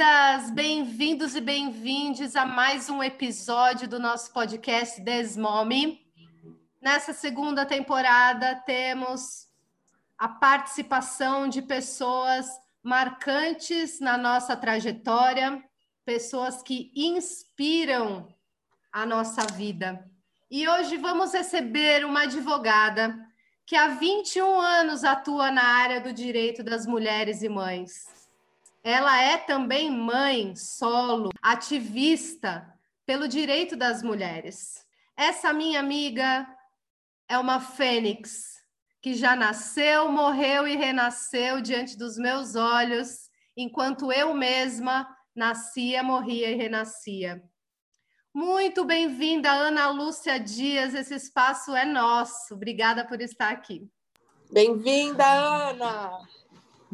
Bem-vindas, bem-vindos e bem-vindes a mais um episódio do nosso podcast Desmome. Nessa segunda temporada temos a participação de pessoas marcantes na nossa trajetória, pessoas que inspiram a nossa vida. E hoje vamos receber uma advogada que há 21 anos atua na área do direito das mulheres e mães. Ela é também mãe, solo, ativista pelo direito das mulheres. Essa minha amiga é uma fênix que já nasceu, morreu e renasceu diante dos meus olhos, enquanto eu mesma nascia, morria e renascia. Muito bem-vinda, Ana Lúcia Dias. Esse espaço é nosso. Obrigada por estar aqui. Bem-vinda, Ana!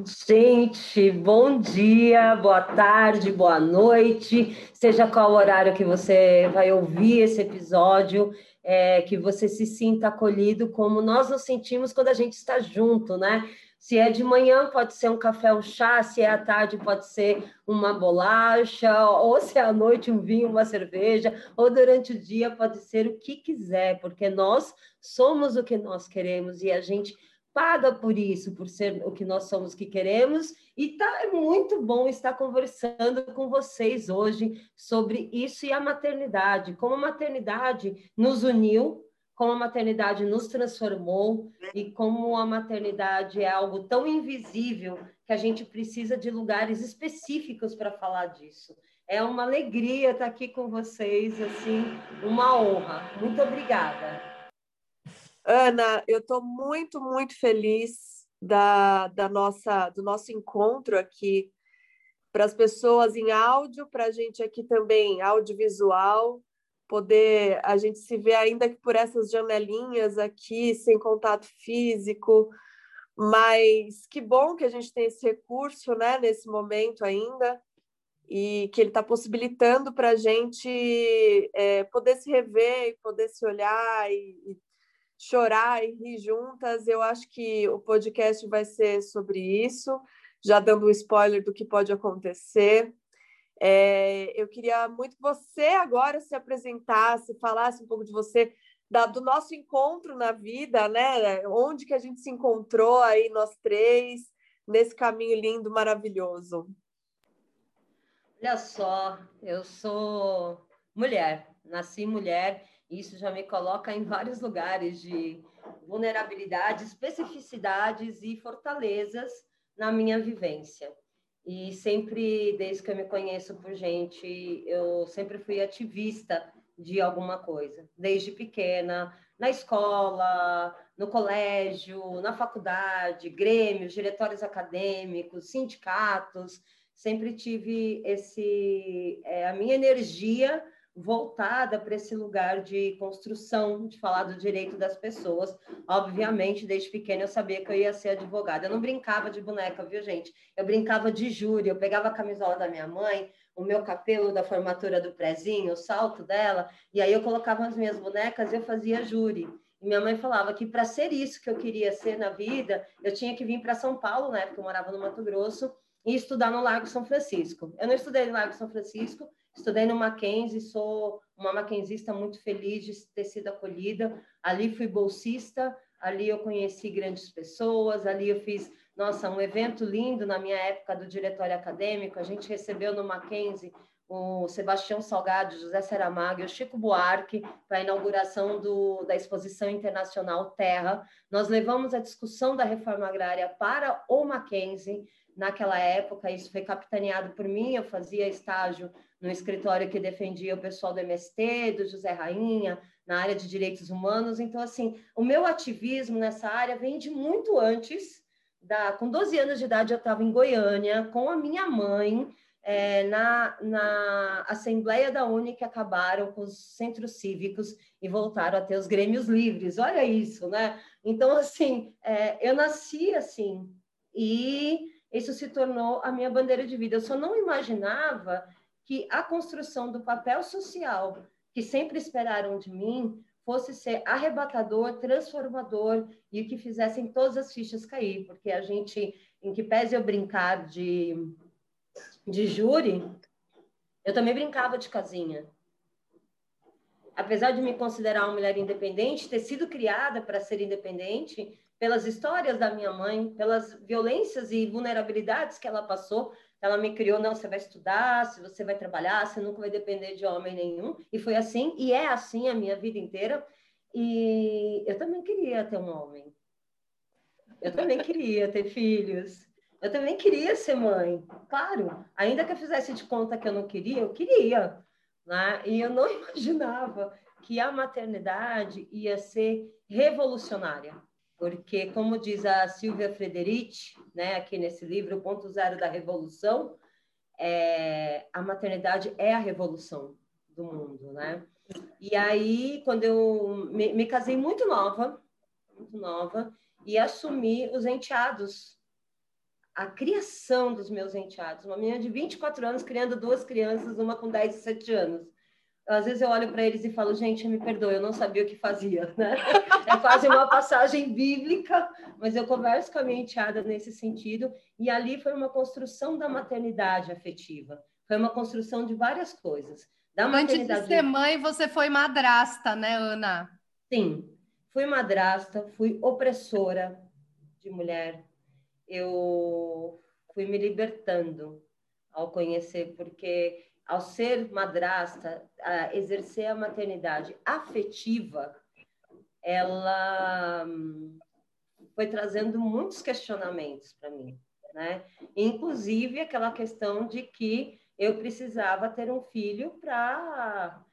Gente, bom dia, boa tarde, boa noite, seja qual horário que você vai ouvir esse episódio é, que você se sinta acolhido como nós nos sentimos quando a gente está junto, né? Se é de manhã, pode ser um café, um chá, se é à tarde, pode ser uma bolacha, ou se é à noite, um vinho, uma cerveja, ou durante o dia, pode ser o que quiser, porque nós somos o que nós queremos. E a gente paga por isso, por ser o que nós somos que queremos. E tá é muito bom estar conversando com vocês hoje sobre isso e a maternidade, como a maternidade nos uniu, como a maternidade nos transformou e como a maternidade é algo tão invisível que a gente precisa de lugares específicos para falar disso. É uma alegria estar aqui com vocês, assim, uma honra. Muito obrigada. Ana, eu estou muito, muito feliz da, da nossa, do nosso encontro aqui para as pessoas em áudio, para a gente aqui também audiovisual, poder a gente se ver ainda que por essas janelinhas aqui, sem contato físico, mas que bom que a gente tem esse recurso, né, nesse momento ainda, e que ele está possibilitando para a gente é, poder se rever poder se olhar e, e chorar e rir juntas. Eu acho que o podcast vai ser sobre isso, já dando um spoiler do que pode acontecer. É, eu queria muito que você agora se apresentasse, falasse um pouco de você, da, do nosso encontro na vida, né? Onde que a gente se encontrou aí, nós três, nesse caminho lindo, maravilhoso. Olha só, eu sou mulher, nasci mulher isso já me coloca em vários lugares de vulnerabilidade, especificidades e fortalezas na minha vivência. E sempre, desde que eu me conheço por gente, eu sempre fui ativista de alguma coisa, desde pequena, na escola, no colégio, na faculdade, grêmios, diretórios acadêmicos, sindicatos, sempre tive esse é, a minha energia voltada para esse lugar de construção, de falar do direito das pessoas. Obviamente, desde pequena eu sabia que eu ia ser advogada. Eu não brincava de boneca, viu, gente? Eu brincava de júri. Eu pegava a camisola da minha mãe, o meu cabelo da formatura do prezinho, o salto dela, e aí eu colocava as minhas bonecas e eu fazia júri. E minha mãe falava que para ser isso que eu queria ser na vida, eu tinha que vir para São Paulo, na época eu morava no Mato Grosso, e estudar no Largo São Francisco. Eu não estudei no Largo São Francisco, Estudei no Mackenzie, sou uma mackenzista muito feliz de ter sido acolhida. Ali fui bolsista, ali eu conheci grandes pessoas, ali eu fiz, nossa, um evento lindo na minha época do diretório acadêmico. A gente recebeu no Mackenzie o Sebastião Salgado, José Saramago e o Chico Buarque para a inauguração do, da Exposição Internacional Terra. Nós levamos a discussão da reforma agrária para o Mackenzie naquela época. Isso foi capitaneado por mim, eu fazia estágio no escritório que defendia o pessoal do MST, do José Rainha, na área de direitos humanos. Então, assim, o meu ativismo nessa área vem de muito antes. Da, com 12 anos de idade, eu estava em Goiânia com a minha mãe, é, na, na Assembleia da Uni que acabaram com os centros cívicos e voltaram a ter os grêmios livres. Olha isso, né? Então, assim, é, eu nasci assim e isso se tornou a minha bandeira de vida. Eu só não imaginava que a construção do papel social que sempre esperaram de mim fosse ser arrebatador, transformador e que fizessem todas as fichas cair, porque a gente, em que pese eu brincar de de júri, eu também brincava de casinha. Apesar de me considerar uma mulher independente, ter sido criada para ser independente, pelas histórias da minha mãe, pelas violências e vulnerabilidades que ela passou, ela me criou, não, você vai estudar, se você vai trabalhar, você nunca vai depender de homem nenhum. E foi assim, e é assim a minha vida inteira. E eu também queria ter um homem. Eu também queria ter filhos. Eu também queria ser mãe, claro. Ainda que eu fizesse de conta que eu não queria, eu queria. Né? E eu não imaginava que a maternidade ia ser revolucionária. Porque, como diz a Silvia Frederici, né, aqui nesse livro, O Ponto Zero da Revolução, é, a maternidade é a revolução do mundo, né? E aí, quando eu me, me casei muito nova, muito nova, e assumi os enteados a criação dos meus enteados. Uma menina de 24 anos criando duas crianças, uma com 10 e 7 anos. Às vezes eu olho para eles e falo, gente, me perdoe, eu não sabia o que fazia, né? É quase uma passagem bíblica, mas eu converso com a minha enteada nesse sentido, e ali foi uma construção da maternidade afetiva. Foi uma construção de várias coisas. Da maternidade... Antes de ser mãe, você foi madrasta, né, Ana? Sim, fui madrasta, fui opressora de mulher, eu fui me libertando ao conhecer, porque ao ser madrasta, a exercer a maternidade afetiva, ela hum, foi trazendo muitos questionamentos para mim, né? Inclusive aquela questão de que eu precisava ter um filho para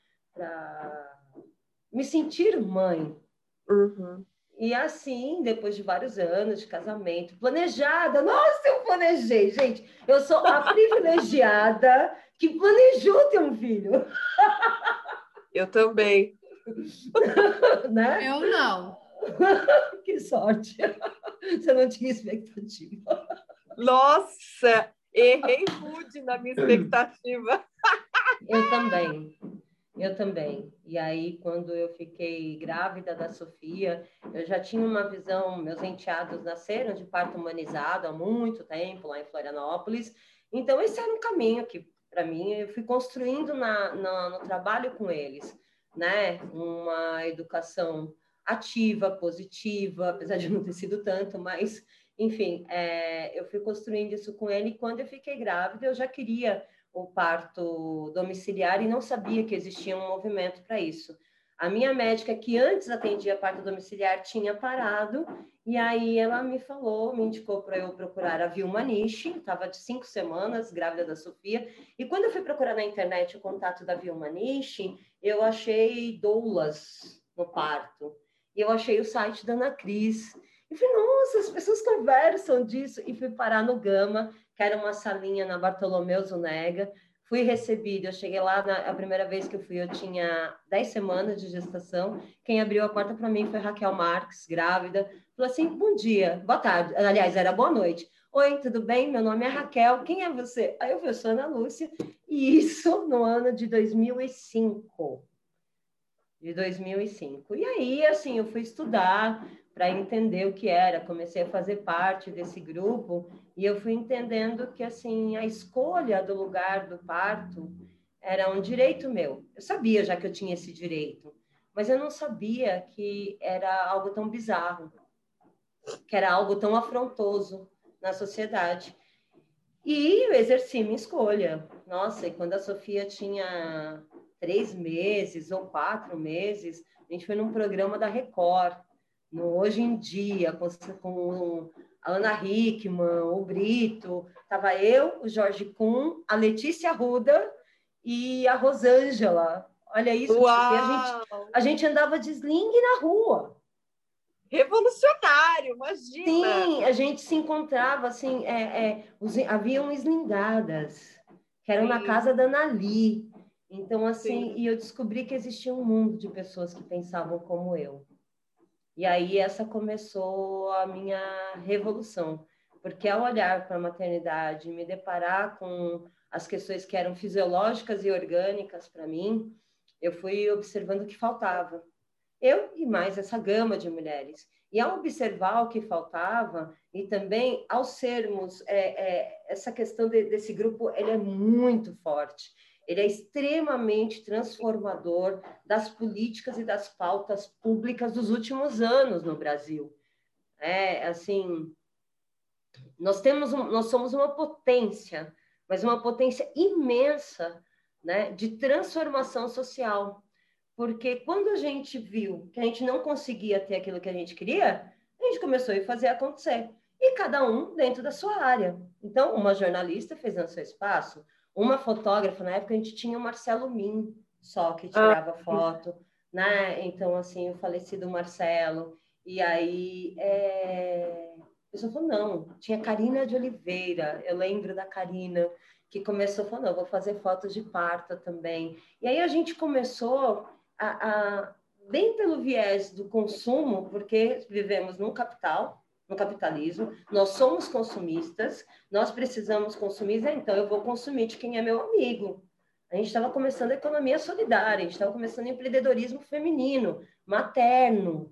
me sentir mãe. Uhum. E assim, depois de vários anos de casamento, planejada, nossa, eu planejei, gente, eu sou a privilegiada que planejou ter um filho. Eu também. né? Eu não. que sorte. Você não tinha expectativa. Nossa, errei rude na minha expectativa. Eu também. Eu também. E aí, quando eu fiquei grávida da Sofia, eu já tinha uma visão. Meus enteados nasceram de parto humanizado há muito tempo, lá em Florianópolis. Então, esse era um caminho que, para mim, eu fui construindo na, na, no trabalho com eles, né? Uma educação ativa, positiva, apesar de não ter sido tanto, mas, enfim, é, eu fui construindo isso com ele. Quando eu fiquei grávida, eu já queria o parto domiciliar e não sabia que existia um movimento para isso. A minha médica, que antes atendia parto domiciliar, tinha parado, e aí ela me falou, me indicou para eu procurar a Vilma Nishi, estava de cinco semanas, grávida da Sofia, e quando eu fui procurar na internet o contato da Vilma Nishi, eu achei doulas no parto, e eu achei o site da Ana Cris, e falei, nossa, as pessoas conversam disso, e fui parar no Gama, que era uma salinha na Bartolomeu Zunega. Fui recebida, eu cheguei lá, na, a primeira vez que eu fui, eu tinha 10 semanas de gestação. Quem abriu a porta para mim foi Raquel Marques, grávida. Falou assim: bom dia, boa tarde. Aliás, era boa noite. Oi, tudo bem? Meu nome é Raquel. Quem é você? Aí eu fui, sou Ana Lúcia. E isso no ano de 2005. De 2005. E aí, assim, eu fui estudar, para entender o que era. Comecei a fazer parte desse grupo e eu fui entendendo que assim a escolha do lugar do parto era um direito meu. Eu sabia já que eu tinha esse direito, mas eu não sabia que era algo tão bizarro, que era algo tão afrontoso na sociedade. E eu exerci minha escolha. Nossa, e quando a Sofia tinha três meses ou quatro meses, a gente foi num programa da Record no Hoje em Dia, com, com a Ana Hickman, o Brito, estava eu, o Jorge Kuhn, a Letícia Ruda e a Rosângela. Olha isso, a gente, a gente andava de sling na rua. Revolucionário, imagina! Sim, a gente se encontrava assim, é, é, os, haviam slingadas. que eram Sim. na casa da Nali. Então, assim, Sim. e eu descobri que existia um mundo de pessoas que pensavam como eu. E aí essa começou a minha revolução, porque ao olhar para a maternidade, me deparar com as questões que eram fisiológicas e orgânicas para mim, eu fui observando o que faltava. Eu e mais essa gama de mulheres. E ao observar o que faltava, e também ao sermos, é, é, essa questão de, desse grupo, ele é muito forte. Ele é extremamente transformador das políticas e das pautas públicas dos últimos anos no Brasil. É, assim, nós temos, um, nós somos uma potência, mas uma potência imensa, né, de transformação social. Porque quando a gente viu que a gente não conseguia ter aquilo que a gente queria, a gente começou a fazer acontecer. E cada um dentro da sua área. Então, uma jornalista fez no seu espaço, uma fotógrafa, na época a gente tinha o Marcelo Min, só que tirava ah. foto, né? Então, assim, o falecido Marcelo. E aí, é... a pessoa falou, não, tinha Karina de Oliveira, eu lembro da Karina, que começou, falou, não, vou fazer fotos de parto também. E aí a gente começou a, a, bem pelo viés do consumo, porque vivemos num capital, no capitalismo, nós somos consumistas, nós precisamos consumir, então eu vou consumir de quem é meu amigo. A gente estava começando a economia solidária, a gente estava começando empreendedorismo feminino, materno.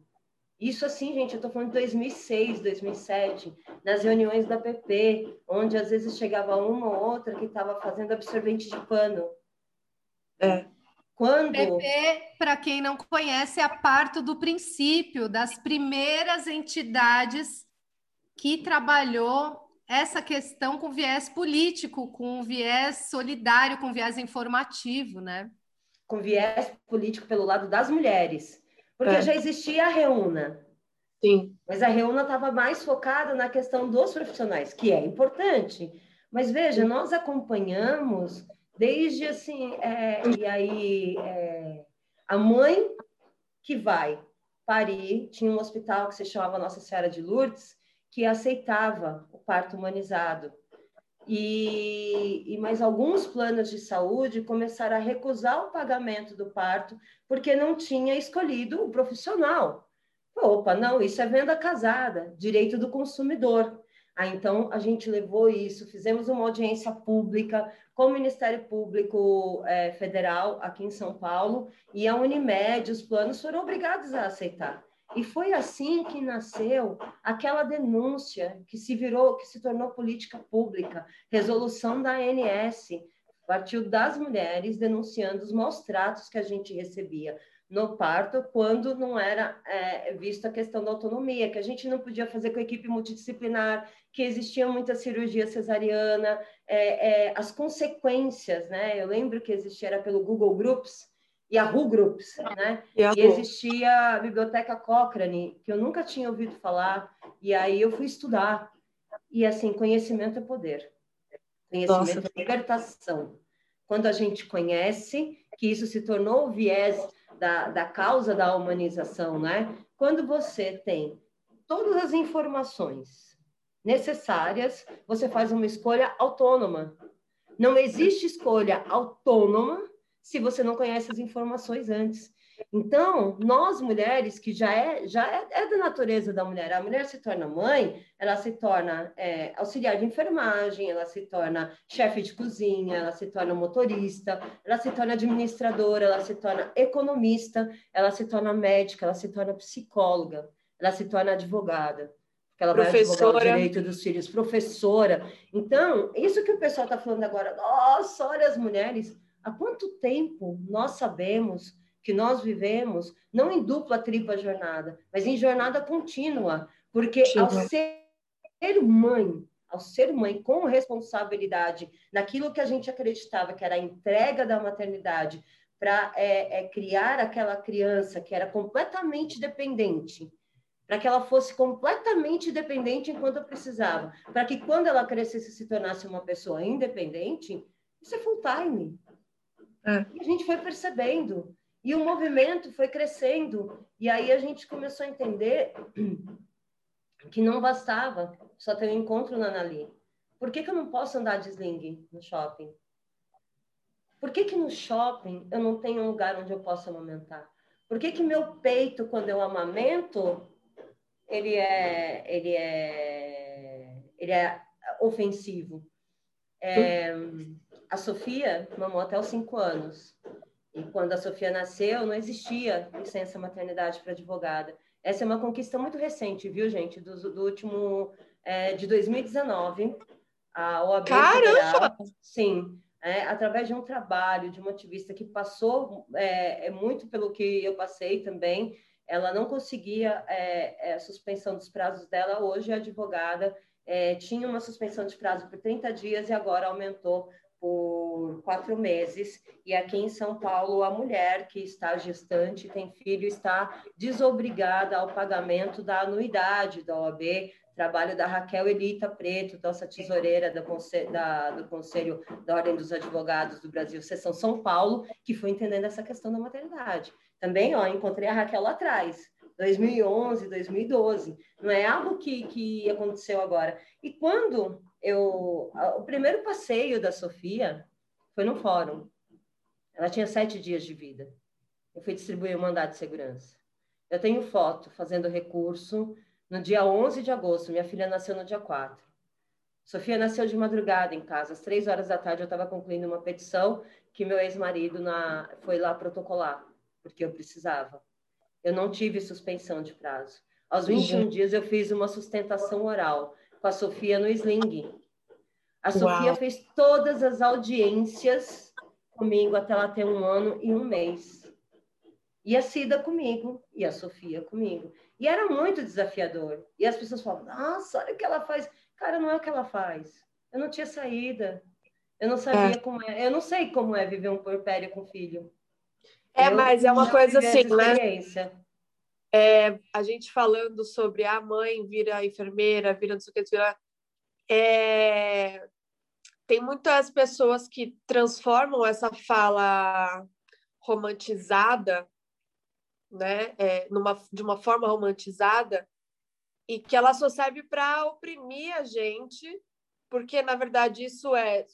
Isso assim, gente, eu estou falando de 2006, 2007, nas reuniões da PP, onde às vezes chegava uma ou outra que estava fazendo absorvente de pano. É. Quando... PP, para quem não conhece, é a parte do princípio das primeiras entidades que trabalhou essa questão com viés político, com viés solidário, com viés informativo, né? Com viés político pelo lado das mulheres. Porque é. já existia a Reúna. Sim. Mas a Reúna estava mais focada na questão dos profissionais, que é importante. Mas veja, nós acompanhamos Desde assim, é, e aí é, a mãe que vai parir, tinha um hospital que se chamava Nossa Senhora de Lourdes, que aceitava o parto humanizado. E, e mais alguns planos de saúde começaram a recusar o pagamento do parto porque não tinha escolhido o profissional. Opa, não, isso é venda casada, direito do consumidor. Ah, então, a gente levou isso, fizemos uma audiência pública com o Ministério Público é, Federal aqui em São Paulo e a Unimed, os planos foram obrigados a aceitar. E foi assim que nasceu aquela denúncia que se virou, que se tornou política pública, resolução da ANS, partiu das mulheres denunciando os maus tratos que a gente recebia no parto quando não era é, vista a questão da autonomia, que a gente não podia fazer com a equipe multidisciplinar, que existia muita cirurgia cesariana, é, é, as consequências, né? Eu lembro que existia era pelo Google Groups, Yahoo Groups, né? Yahoo. E existia a Biblioteca Cochrane, que eu nunca tinha ouvido falar, e aí eu fui estudar. E assim, conhecimento é poder. Conhecimento Nossa. é libertação. Quando a gente conhece que isso se tornou o viés da, da causa da humanização, né? Quando você tem todas as informações necessárias, você faz uma escolha autônoma. Não existe escolha autônoma se você não conhece as informações antes. Então, nós mulheres, que já é, já é, é, da natureza da mulher, a mulher se torna mãe, ela se torna é, auxiliar de enfermagem, ela se torna chefe de cozinha, ela se torna motorista, ela se torna administradora, ela se torna economista, ela se torna médica, ela se torna psicóloga, ela se torna advogada. Porque ela professora. vai advogar o direito dos filhos, professora. Então, isso que o pessoal está falando agora, nossa, olha as mulheres, há quanto tempo nós sabemos que nós vivemos, não em dupla, tripla jornada, mas em jornada contínua, porque Sim. ao ser mãe, ao ser mãe com responsabilidade naquilo que a gente acreditava que era a entrega da maternidade para é, é, criar aquela criança que era completamente dependente, para que ela fosse completamente dependente enquanto precisava, para que quando ela crescesse se tornasse uma pessoa independente, isso é full time. É. E a gente foi percebendo. E o movimento foi crescendo. E aí a gente começou a entender que não bastava só ter um encontro na Anali. Por que, que eu não posso andar de sling no shopping? Por que, que no shopping eu não tenho um lugar onde eu possa amamentar? Por que, que meu peito, quando eu amamento, ele é, ele é, ele é ofensivo? É, a Sofia mamou até os cinco anos. E quando a Sofia nasceu, não existia licença maternidade para advogada. Essa é uma conquista muito recente, viu, gente? Do, do último, é, de 2019. A OAB Caramba! Federal, sim, é, através de um trabalho de uma ativista que passou é, é, muito pelo que eu passei também, ela não conseguia é, é, a suspensão dos prazos dela, hoje a advogada é, tinha uma suspensão de prazo por 30 dias e agora aumentou por quatro meses. E aqui em São Paulo, a mulher que está gestante, tem filho, está desobrigada ao pagamento da anuidade da OAB, trabalho da Raquel Elita Preto, nossa tesoureira do, Conselho, da, do Conselho da Ordem dos Advogados do Brasil, Seção São Paulo, que foi entendendo essa questão da maternidade. Também, ó, encontrei a Raquel lá atrás, 2011, 2012. Não é algo que, que aconteceu agora. E quando eu, o primeiro passeio da Sofia foi no fórum. Ela tinha sete dias de vida. Eu fui distribuir o mandato de segurança. Eu tenho foto fazendo recurso no dia 11 de agosto. Minha filha nasceu no dia 4. Sofia nasceu de madrugada em casa. Às três horas da tarde eu estava concluindo uma petição que meu ex-marido foi lá protocolar, porque eu precisava. Eu não tive suspensão de prazo. Aos 21 uhum. dias eu fiz uma sustentação oral com a Sofia no Sling. A Sofia Uau. fez todas as audiências comigo até ela ter um ano e um mês. E a Cida comigo, e a Sofia comigo. E era muito desafiador. E as pessoas falavam, nossa, olha o que ela faz. Cara, não é o que ela faz. Eu não tinha saída. Eu não sabia é. como é. Eu não sei como é viver um porpério com filho. É, eu mas é uma coisa assim, né? É, a gente falando sobre a mãe vira enfermeira, vira não sei o que, vira, é, tem muitas pessoas que transformam essa fala romantizada, né, é, numa, de uma forma romantizada, e que ela só serve para oprimir a gente, porque na verdade isso é,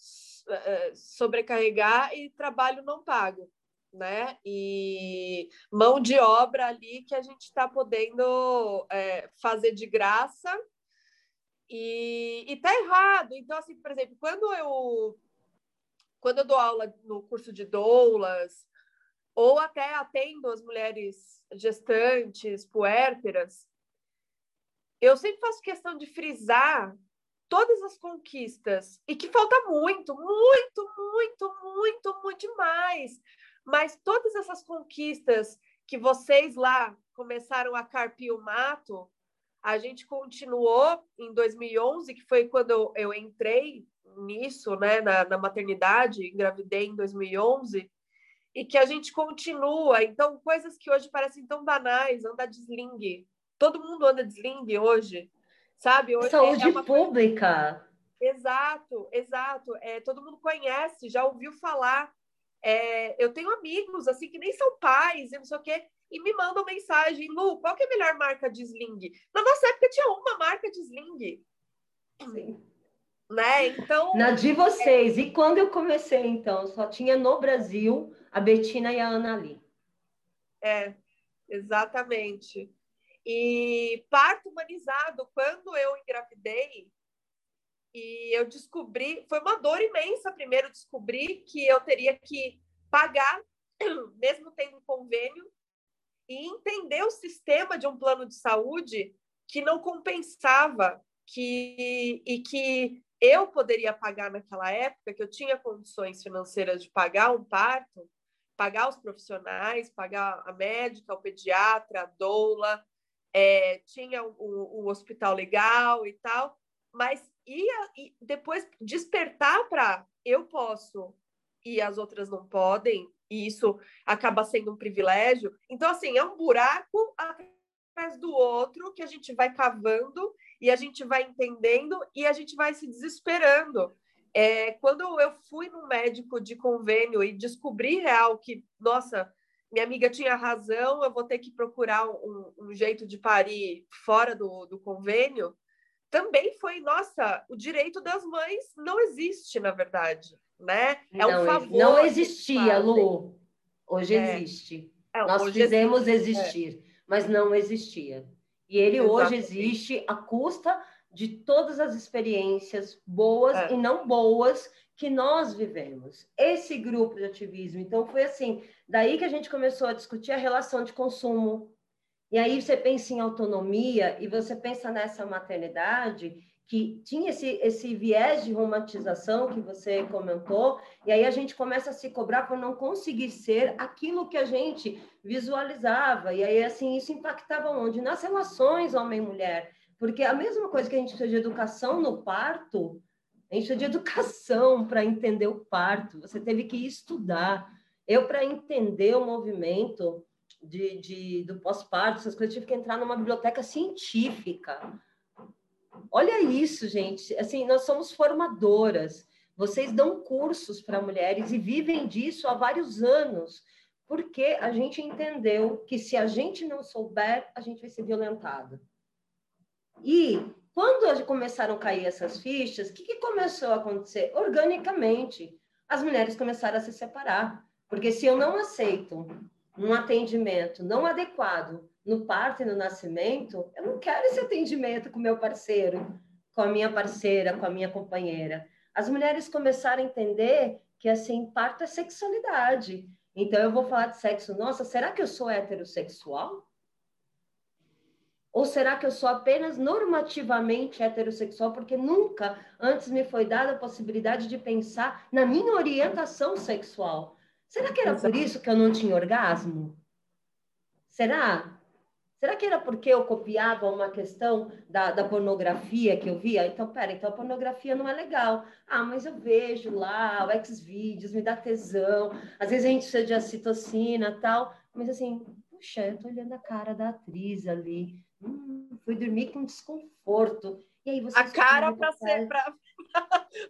é sobrecarregar e trabalho não pago né? E mão de obra ali que a gente está podendo é, fazer de graça e, e tá errado. Então, assim, por exemplo, quando eu quando eu dou aula no curso de doulas ou até atendo as mulheres gestantes, puérperas, eu sempre faço questão de frisar todas as conquistas e que falta muito, muito, muito, muito, muito demais. Mas todas essas conquistas que vocês lá começaram a carpir o mato, a gente continuou em 2011, que foi quando eu, eu entrei nisso, né, na, na maternidade, engravidei em 2011, e que a gente continua. Então, coisas que hoje parecem tão banais, andar de sling. Todo mundo anda de sling hoje, sabe? Hoje Saúde é uma... pública. Exato, exato. É, todo mundo conhece, já ouviu falar. É, eu tenho amigos assim que nem são pais e não sei o quê, e me mandam mensagem, Lu, qual que é a melhor marca de sling? Na nossa época tinha uma marca de sling. Sim. Né? Então. Na de vocês. É... E quando eu comecei, então, só tinha no Brasil a Betina e a Ana ali. É, exatamente. E parto humanizado, quando eu engravidei, e eu descobri, foi uma dor imensa primeiro descobrir que eu teria que pagar, mesmo tendo convênio, e entender o sistema de um plano de saúde que não compensava que e que eu poderia pagar naquela época, que eu tinha condições financeiras de pagar um parto, pagar os profissionais, pagar a médica, o pediatra, a doula, é, tinha o, o, hospital legal e tal, mas ia, e depois despertar para eu posso e as outras não podem, e isso acaba sendo um privilégio. Então, assim, é um buraco atrás do outro que a gente vai cavando e a gente vai entendendo e a gente vai se desesperando. É, quando eu fui no médico de convênio e descobri real que, nossa, minha amiga tinha razão, eu vou ter que procurar um, um jeito de parir fora do, do convênio, também foi, nossa, o direito das mães não existe, na verdade, né? É não, um favor. Não existia, Lu. Hoje é. existe. É, Nós hoje fizemos existe. existir, é. mas não existia. E ele Exatamente. hoje existe à custa de todas as experiências boas é. e não boas que nós vivemos. Esse grupo de ativismo. Então, foi assim, daí que a gente começou a discutir a relação de consumo. E aí você pensa em autonomia e você pensa nessa maternidade que tinha esse, esse viés de romantização que você comentou, e aí a gente começa a se cobrar por não conseguir ser aquilo que a gente visualizava, e aí assim isso impactava onde? Nas relações homem-mulher, porque a mesma coisa que a gente precisa de educação no parto, a gente precisa de educação para entender o parto, você teve que estudar. Eu, para entender o movimento de, de do pós-parto, essas coisas, tive que entrar numa biblioteca científica Olha isso, gente. Assim, nós somos formadoras. Vocês dão cursos para mulheres e vivem disso há vários anos, porque a gente entendeu que se a gente não souber, a gente vai ser violentado. E quando começaram a cair essas fichas, o que, que começou a acontecer? Organicamente, as mulheres começaram a se separar. Porque se eu não aceito um atendimento não adequado no parto e no nascimento, eu não quero esse atendimento com meu parceiro, com a minha parceira, com a minha companheira. As mulheres começaram a entender que assim, parto é sexualidade. Então eu vou falar de sexo. Nossa, será que eu sou heterossexual? Ou será que eu sou apenas normativamente heterossexual porque nunca antes me foi dada a possibilidade de pensar na minha orientação sexual? Será que era por isso que eu não tinha orgasmo? Será? Será que era porque eu copiava uma questão da, da pornografia que eu via? Então, pera, então a pornografia não é legal. Ah, mas eu vejo lá o Xvideos, me dá tesão. Às vezes a gente precisa de acitocina tal. Mas assim, puxa, eu tô olhando a cara da atriz ali. Hum, fui dormir com desconforto. E aí você a cara para ser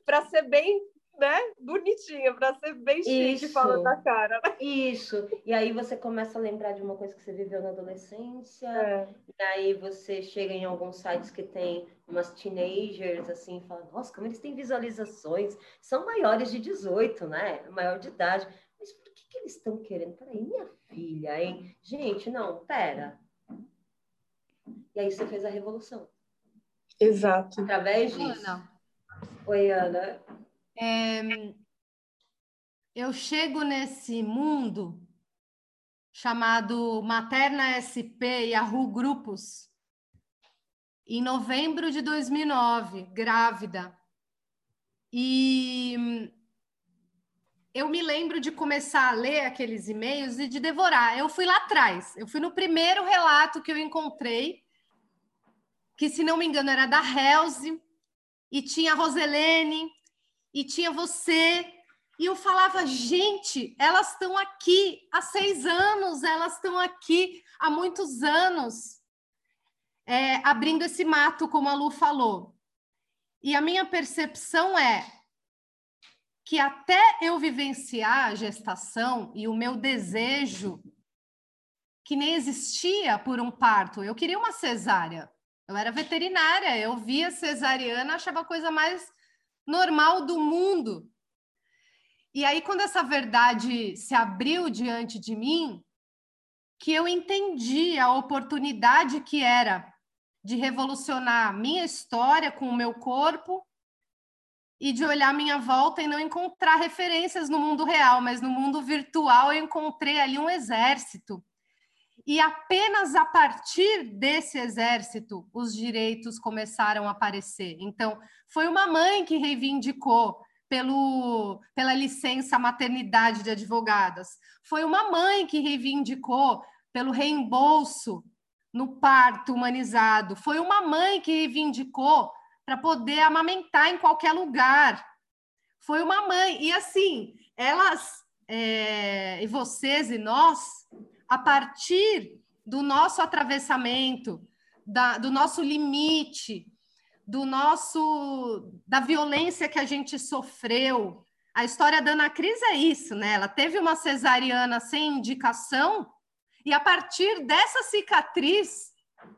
para ser bem né, bonitinha, para ser bem chique falando da cara. Né? Isso. E aí você começa a lembrar de uma coisa que você viveu na adolescência. É. E aí você chega em alguns sites que tem umas teenagers assim, e fala: "Nossa, como eles têm visualizações, são maiores de 18, né? Maior de idade. Mas por que, que eles estão querendo? Peraí, minha filha, hein? Gente, não, pera. E aí você fez a revolução. Exato. Através disso. Ana. Oi, Ana. É, eu chego nesse mundo chamado Materna SP Yahoo Grupos em novembro de 2009, grávida. E eu me lembro de começar a ler aqueles e-mails e de devorar. Eu fui lá atrás, eu fui no primeiro relato que eu encontrei, que se não me engano era da Helze, e tinha a Roselene, e tinha você. E eu falava, gente, elas estão aqui há seis anos, elas estão aqui há muitos anos, é, abrindo esse mato, como a Lu falou. E a minha percepção é que até eu vivenciar a gestação e o meu desejo, que nem existia por um parto, eu queria uma cesárea. Eu era veterinária, eu via cesariana, achava a coisa mais normal do mundo. E aí, quando essa verdade se abriu diante de mim, que eu entendi a oportunidade que era de revolucionar minha história com o meu corpo e de olhar minha volta e não encontrar referências no mundo real, mas no mundo virtual eu encontrei ali um exército e apenas a partir desse exército os direitos começaram a aparecer. Então, foi uma mãe que reivindicou pelo, pela licença maternidade de advogadas, foi uma mãe que reivindicou pelo reembolso no parto humanizado, foi uma mãe que reivindicou para poder amamentar em qualquer lugar. Foi uma mãe. E assim, elas, é, e vocês e nós, a partir do nosso atravessamento, da, do nosso limite, do nosso da violência que a gente sofreu. A história da Ana Cris é isso, né? Ela teve uma cesariana sem indicação e a partir dessa cicatriz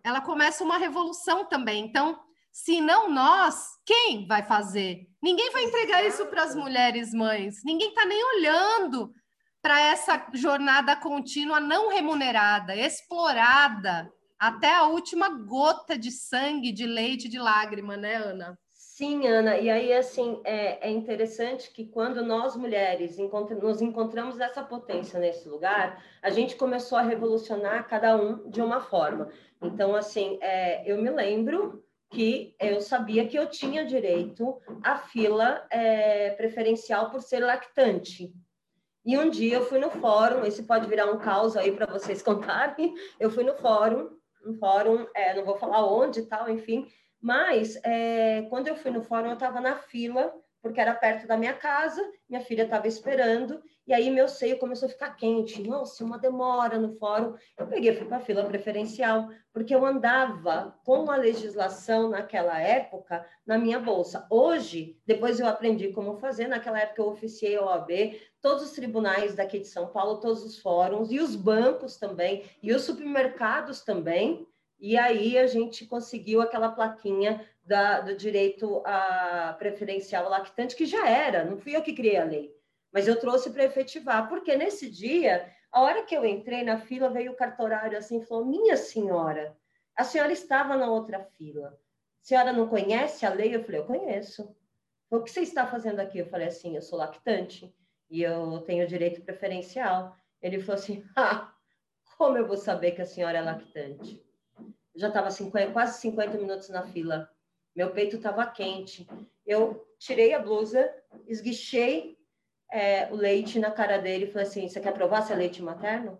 ela começa uma revolução também. Então, Se não nós, quem vai fazer? Ninguém vai entregar isso para as mulheres mães. Ninguém está nem olhando para essa jornada contínua não remunerada, explorada até a última gota de sangue, de leite, de lágrima, né, Ana? Sim, Ana. E aí, assim, é, é interessante que quando nós mulheres nos encontramos nessa potência nesse lugar, a gente começou a revolucionar cada um de uma forma. Então, assim, é, eu me lembro que eu sabia que eu tinha direito à fila é, preferencial por ser lactante. E um dia eu fui no fórum, esse pode virar um caos aí para vocês contarem. Eu fui no fórum, no fórum, é, não vou falar onde e tal, enfim. Mas é, quando eu fui no fórum, eu estava na fila porque era perto da minha casa, minha filha estava esperando, e aí meu seio começou a ficar quente. Nossa, uma demora no fórum. Eu peguei, fui para a fila preferencial, porque eu andava com a legislação naquela época na minha bolsa. Hoje, depois eu aprendi como fazer, naquela época eu oficiei a OAB, todos os tribunais daqui de São Paulo, todos os fóruns, e os bancos também, e os supermercados também, e aí a gente conseguiu aquela plaquinha da, do direito a preferencial lactante, que já era, não fui eu que criei a lei, mas eu trouxe para efetivar, porque nesse dia, a hora que eu entrei na fila, veio o cartorário assim e falou: Minha senhora, a senhora estava na outra fila. A senhora não conhece a lei? Eu falei: Eu conheço. O que você está fazendo aqui? Eu falei assim: Eu sou lactante e eu tenho direito preferencial. Ele falou assim: Ah, como eu vou saber que a senhora é lactante? Já estava quase 50 minutos na fila meu peito estava quente. Eu tirei a blusa, esguichei é, o leite na cara dele e falei assim: Você quer provar se é leite materno?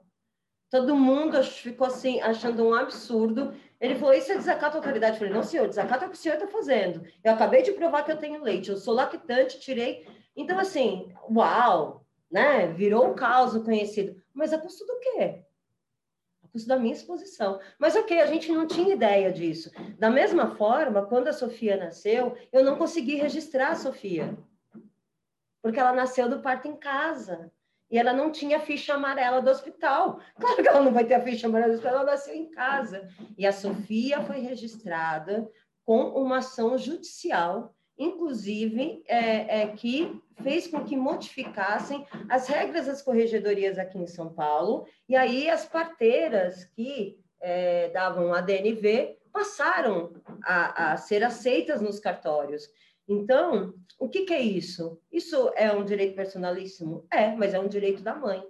Todo mundo ficou assim, achando um absurdo. Ele falou: Isso é desacato à autoridade? Eu falei: Não, senhor, desacato é o que o senhor está fazendo. Eu acabei de provar que eu tenho leite, eu sou lactante, tirei. Então, assim, uau, né? Virou um caos conhecido. Mas a custo do quê? Custo da minha exposição. Mas ok, a gente não tinha ideia disso. Da mesma forma, quando a Sofia nasceu, eu não consegui registrar a Sofia, porque ela nasceu do parto em casa. E ela não tinha ficha amarela do hospital. Claro que ela não vai ter a ficha amarela do hospital, ela nasceu em casa. E a Sofia foi registrada com uma ação judicial inclusive, é, é, que fez com que modificassem as regras das corregedorias aqui em São Paulo, e aí as parteiras que é, davam a DNV passaram a, a, ser aceitas nos cartórios. Então, o que, que é isso? Isso é um direito personalíssimo? É, mas é um direito da mãe.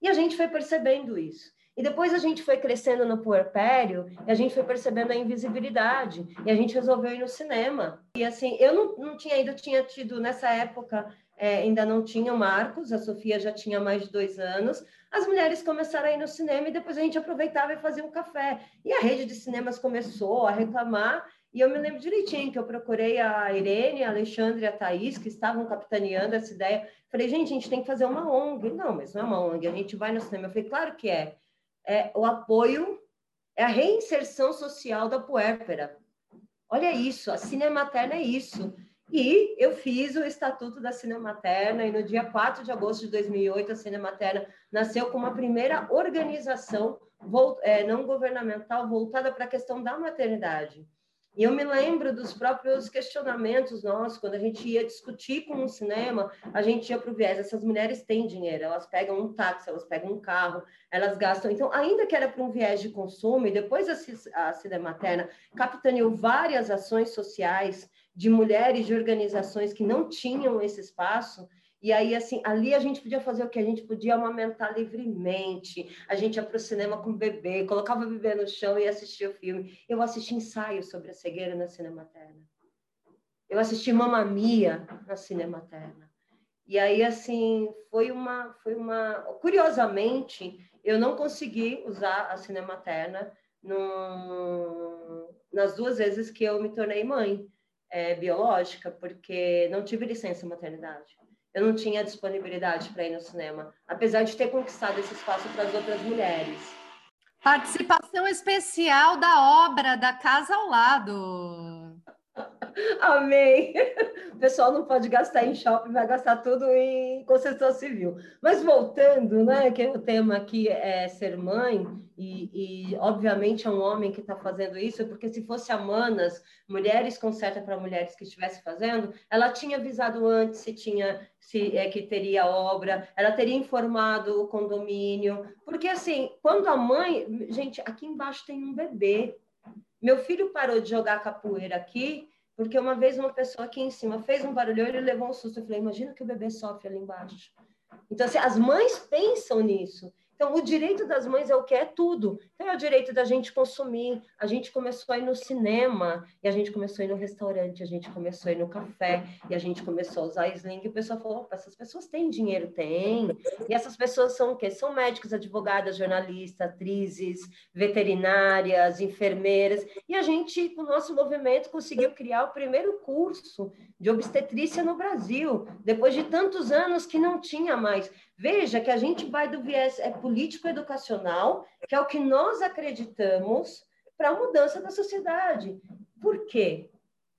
E a gente foi percebendo isso. E depois a gente foi crescendo no puerpério e a gente foi percebendo a invisibilidade. E a gente resolveu ir no cinema. E assim, eu não, não tinha ido, tinha tido nessa época, é, ainda não tinha o Marcos, a Sofia já tinha mais de dois anos. As mulheres começaram a ir no cinema e depois a gente aproveitava e fazia um café. E a rede de cinemas começou a reclamar. E eu me lembro direitinho que eu procurei a Irene, a Alexandre e a Thaís, que estavam capitaneando essa ideia. Falei, gente, a gente tem que fazer uma ONG. Não, mas não é uma ONG, a gente vai no cinema. Eu falei, claro que é é o apoio, é a reinserção social da puérpera. Olha isso, a cinematerna é isso. E eu fiz o Estatuto da Cinematerna e no dia 4 de agosto de 2008 a Cinematerna nasceu como a primeira organização é, não governamental voltada para a questão da maternidade. E eu me lembro dos próprios questionamentos nossos, quando a gente ia discutir com um cinema, a gente ia para o viés, essas mulheres têm dinheiro, elas pegam um táxi, elas pegam um carro, elas gastam. Então, ainda que era para um viés de consumo, e depois a, a Cinematerna capitaneou várias ações sociais de mulheres de organizações que não tinham esse espaço, e aí, assim, ali a gente podia fazer o que? A gente podia amamentar livremente, a gente ia para o cinema com o bebê, colocava o bebê no chão e assistia o filme. Eu assisti ensaio sobre a cegueira na Cinematerna. Eu assisti Mamamia na Cinematerna. E aí, assim, foi uma, foi uma... Curiosamente, eu não consegui usar a Cinematerna no... nas duas vezes que eu me tornei mãe é, biológica, porque não tive licença maternidade eu não tinha disponibilidade para ir no cinema, apesar de ter conquistado esse espaço para as outras mulheres. Participação especial da obra da Casa ao Lado. Amém. O pessoal não pode gastar em shopping, vai gastar tudo em construção civil. Mas voltando, né, que o tema aqui é ser mãe, e, e obviamente é um homem que está fazendo isso, porque se fosse a Manas, Mulheres Concerta para Mulheres que estivesse fazendo, ela tinha avisado antes se tinha se é que teria obra, ela teria informado o condomínio, porque assim, quando a mãe, gente, aqui embaixo tem um bebê. Meu filho parou de jogar capoeira aqui porque uma vez uma pessoa aqui em cima fez um barulho ele levou um susto. Eu falei, imagina que o bebê sofre ali embaixo. Então, assim, as mães pensam nisso. Então, o direito das mães é o que é tudo. Então, é o direito da gente consumir. A gente começou a ir no cinema, e a gente começou a ir no restaurante, a gente começou a ir no café, e a gente começou a usar sling. E o pessoal falou: essas pessoas têm dinheiro? Tem. E essas pessoas são o quê? São médicos, advogadas, jornalistas, atrizes, veterinárias, enfermeiras. E a gente, com o nosso movimento, conseguiu criar o primeiro curso de obstetrícia no Brasil, depois de tantos anos que não tinha mais. Veja que a gente vai do viés é político-educacional, que é o que nós acreditamos para a mudança da sociedade. Por quê?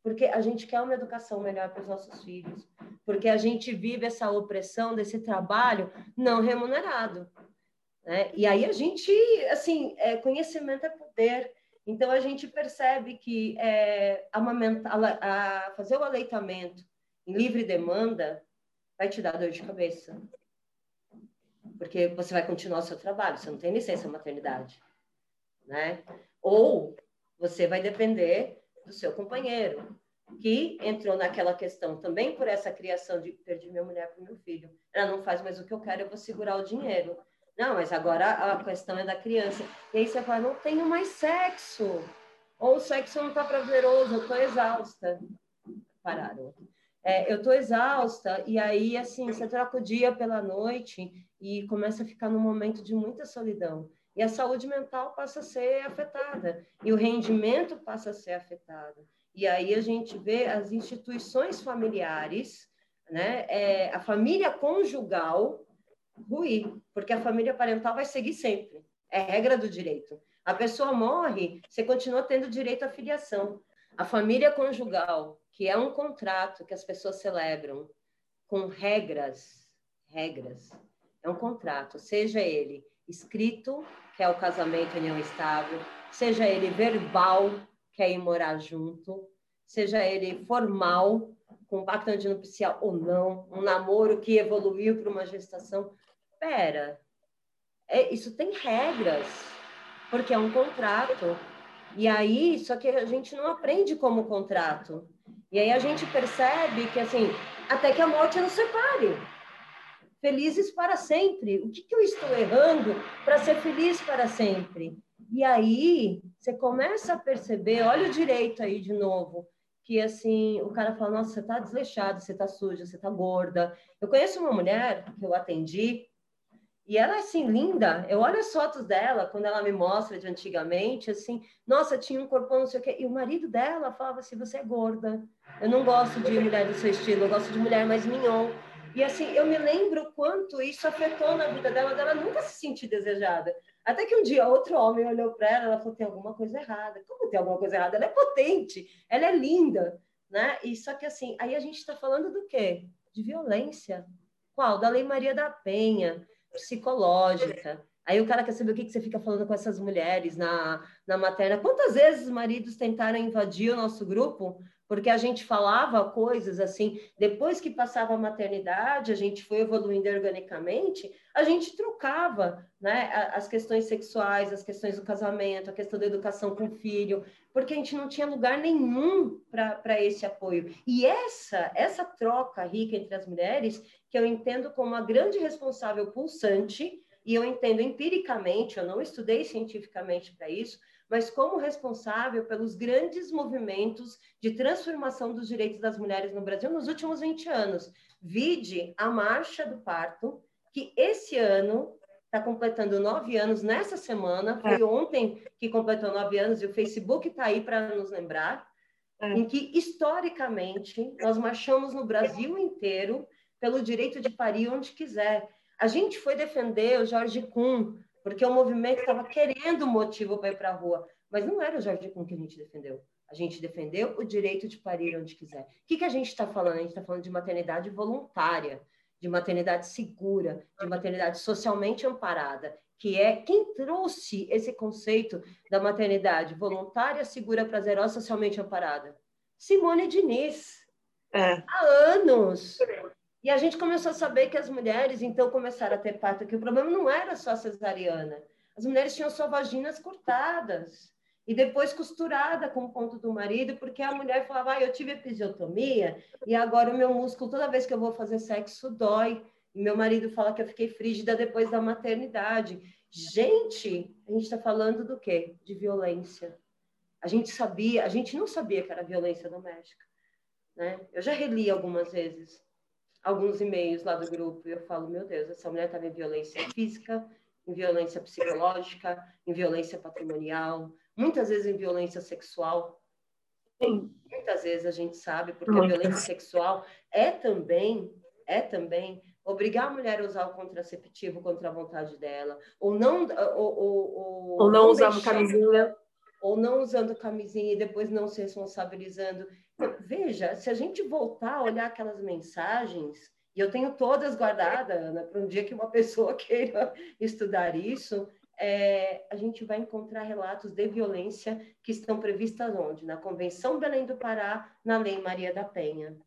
Porque a gente quer uma educação melhor para os nossos filhos, porque a gente vive essa opressão desse trabalho não remunerado. Né? E aí a gente, assim, é, conhecimento é poder. Então a gente percebe que é, a, a fazer o aleitamento em livre demanda vai te dar dor de cabeça porque você vai continuar o seu trabalho, você não tem licença maternidade, né? Ou você vai depender do seu companheiro, que entrou naquela questão também por essa criação de perdi minha mulher para meu filho. Ela não faz mais o que eu quero, eu vou segurar o dinheiro. Não, mas agora a questão é da criança. E aí você fala, não tenho mais sexo. Ou o sexo não está prazeroso, eu estou exausta. Pararam. É, eu estou exausta, e aí, assim, você troca o dia pela noite, e começa a ficar num momento de muita solidão. E a saúde mental passa a ser afetada, e o rendimento passa a ser afetado. E aí a gente vê as instituições familiares, né, é, a família conjugal ruir, porque a família parental vai seguir sempre. É regra do direito. A pessoa morre, você continua tendo direito à filiação. A família conjugal, que é um contrato que as pessoas celebram com regras, regras, é um contrato, seja ele escrito, que é o casamento união estável, seja ele verbal, que é ir morar junto, seja ele formal, com pacto antinupcial ou não, um namoro que evoluiu para uma gestação. Pera, é, isso tem regras, porque é um contrato. E aí, só que a gente não aprende como contrato. E aí a gente percebe que, assim, até que a morte nos separe felizes para sempre. O que, que eu estou errando para ser feliz para sempre? E aí você começa a perceber, olha o direito aí de novo, que assim, o cara fala, nossa, você está desleixada, você está suja, você está gorda. Eu conheço uma mulher que eu atendi, e ela é assim, linda. Eu olho as fotos dela, quando ela me mostra de antigamente, assim, nossa, tinha um corpão, não sei o quê. E o marido dela falava assim, você é gorda. Eu não gosto de mulher do seu estilo, eu gosto de mulher mais mignon. E assim, eu me lembro quanto isso afetou na vida dela, dela nunca se sentir desejada. Até que um dia outro homem olhou para ela, ela falou: tem alguma coisa errada. Como tem alguma coisa errada? Ela é potente, ela é linda, né? E só que assim, aí a gente está falando do quê? De violência. Qual? Da Lei Maria da Penha, psicológica. Aí o cara quer saber o que, que você fica falando com essas mulheres na, na materna. Quantas vezes os maridos tentaram invadir o nosso grupo porque a gente falava coisas assim, depois que passava a maternidade, a gente foi evoluindo organicamente, a gente trocava né, as questões sexuais, as questões do casamento, a questão da educação com o filho, porque a gente não tinha lugar nenhum para esse apoio. E essa, essa troca rica entre as mulheres, que eu entendo como uma grande responsável pulsante, e eu entendo empiricamente, eu não estudei cientificamente para isso, mas como responsável pelos grandes movimentos de transformação dos direitos das mulheres no Brasil nos últimos 20 anos. Vide a Marcha do Parto, que esse ano está completando nove anos nessa semana, foi é. ontem que completou nove anos, e o Facebook está aí para nos lembrar, é. em que, historicamente, nós marchamos no Brasil inteiro pelo direito de parir onde quiser. A gente foi defender o Jorge Kuhn, porque o movimento estava querendo motivo para ir para a rua, mas não era o jardim com que a gente defendeu. A gente defendeu o direito de parir onde quiser. O que, que a gente está falando? A gente está falando de maternidade voluntária, de maternidade segura, de maternidade socialmente amparada, que é quem trouxe esse conceito da maternidade voluntária, segura, prazerosa, socialmente amparada? Simone Diniz. É. Há anos. E a gente começou a saber que as mulheres, então, começaram a ter parto, que o problema não era só cesariana. As mulheres tinham suas vaginas cortadas e depois costurada com o ponto do marido, porque a mulher falava, ah, eu tive episiotomia e agora o meu músculo, toda vez que eu vou fazer sexo, dói. E meu marido fala que eu fiquei frígida depois da maternidade. Gente, a gente está falando do quê? De violência. A gente sabia, a gente não sabia que era violência doméstica. Né? Eu já reli algumas vezes alguns e-mails lá do grupo e eu falo, meu Deus, essa mulher estava em violência física, em violência psicológica, em violência patrimonial, muitas vezes em violência sexual. Sim. Muitas vezes a gente sabe, porque a violência sexual é também, é também obrigar a mulher a usar o contraceptivo contra a vontade dela, ou não, ou, ou, ou, ou não, não usar camisinha, ou não usando camisinha e depois não se responsabilizando. Então, veja, se a gente voltar a olhar aquelas mensagens, e eu tenho todas guardadas, Ana, para um dia que uma pessoa queira estudar isso, é, a gente vai encontrar relatos de violência que estão previstas onde? Na Convenção Belém do Pará, na Lei Maria da Penha.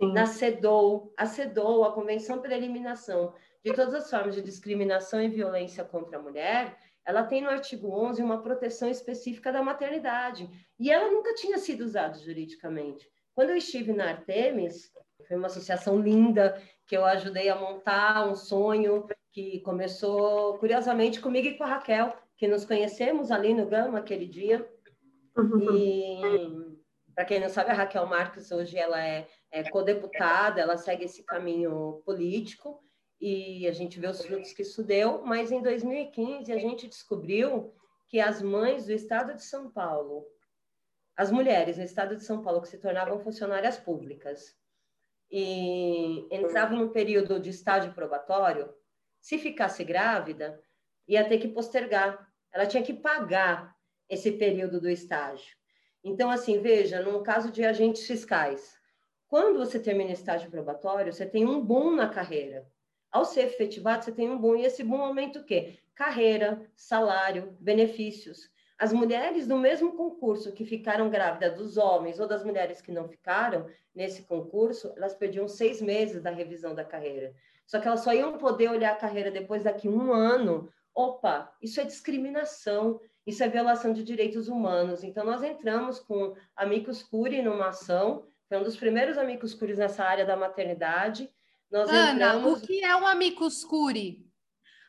Sim. Na CEDOU, a CEDOU, a Convenção pela Eliminação de todas as formas de discriminação e violência contra a mulher, ela tem no artigo 11 uma proteção específica da maternidade, e ela nunca tinha sido usada juridicamente. Quando eu estive na Artemis, foi uma associação linda que eu ajudei a montar um sonho que começou, curiosamente, comigo e com a Raquel, que nos conhecemos ali no Gama aquele dia. Uhum. E, para quem não sabe, a Raquel Marques hoje ela é, é co-deputada, ela segue esse caminho político e a gente vê os frutos que isso deu, mas em 2015 a gente descobriu que as mães do estado de São Paulo, as mulheres no estado de São Paulo que se tornavam funcionárias públicas e entravam no período de estágio probatório, se ficasse grávida, ia ter que postergar. Ela tinha que pagar esse período do estágio. Então, assim, veja, no caso de agentes fiscais, quando você termina estágio probatório, você tem um boom na carreira. Ao ser efetivado, você tem um boom, e esse boom aumenta o quê? Carreira, salário, benefícios. As mulheres do mesmo concurso que ficaram grávidas dos homens ou das mulheres que não ficaram nesse concurso, elas perdiam seis meses da revisão da carreira. Só que elas só iam poder olhar a carreira depois daqui um ano. Opa, isso é discriminação, isso é violação de direitos humanos. Então, nós entramos com amicus curi numa ação, foi um dos primeiros amicus curi nessa área da maternidade. Nós Ana, entramos... o que é um amicus curi?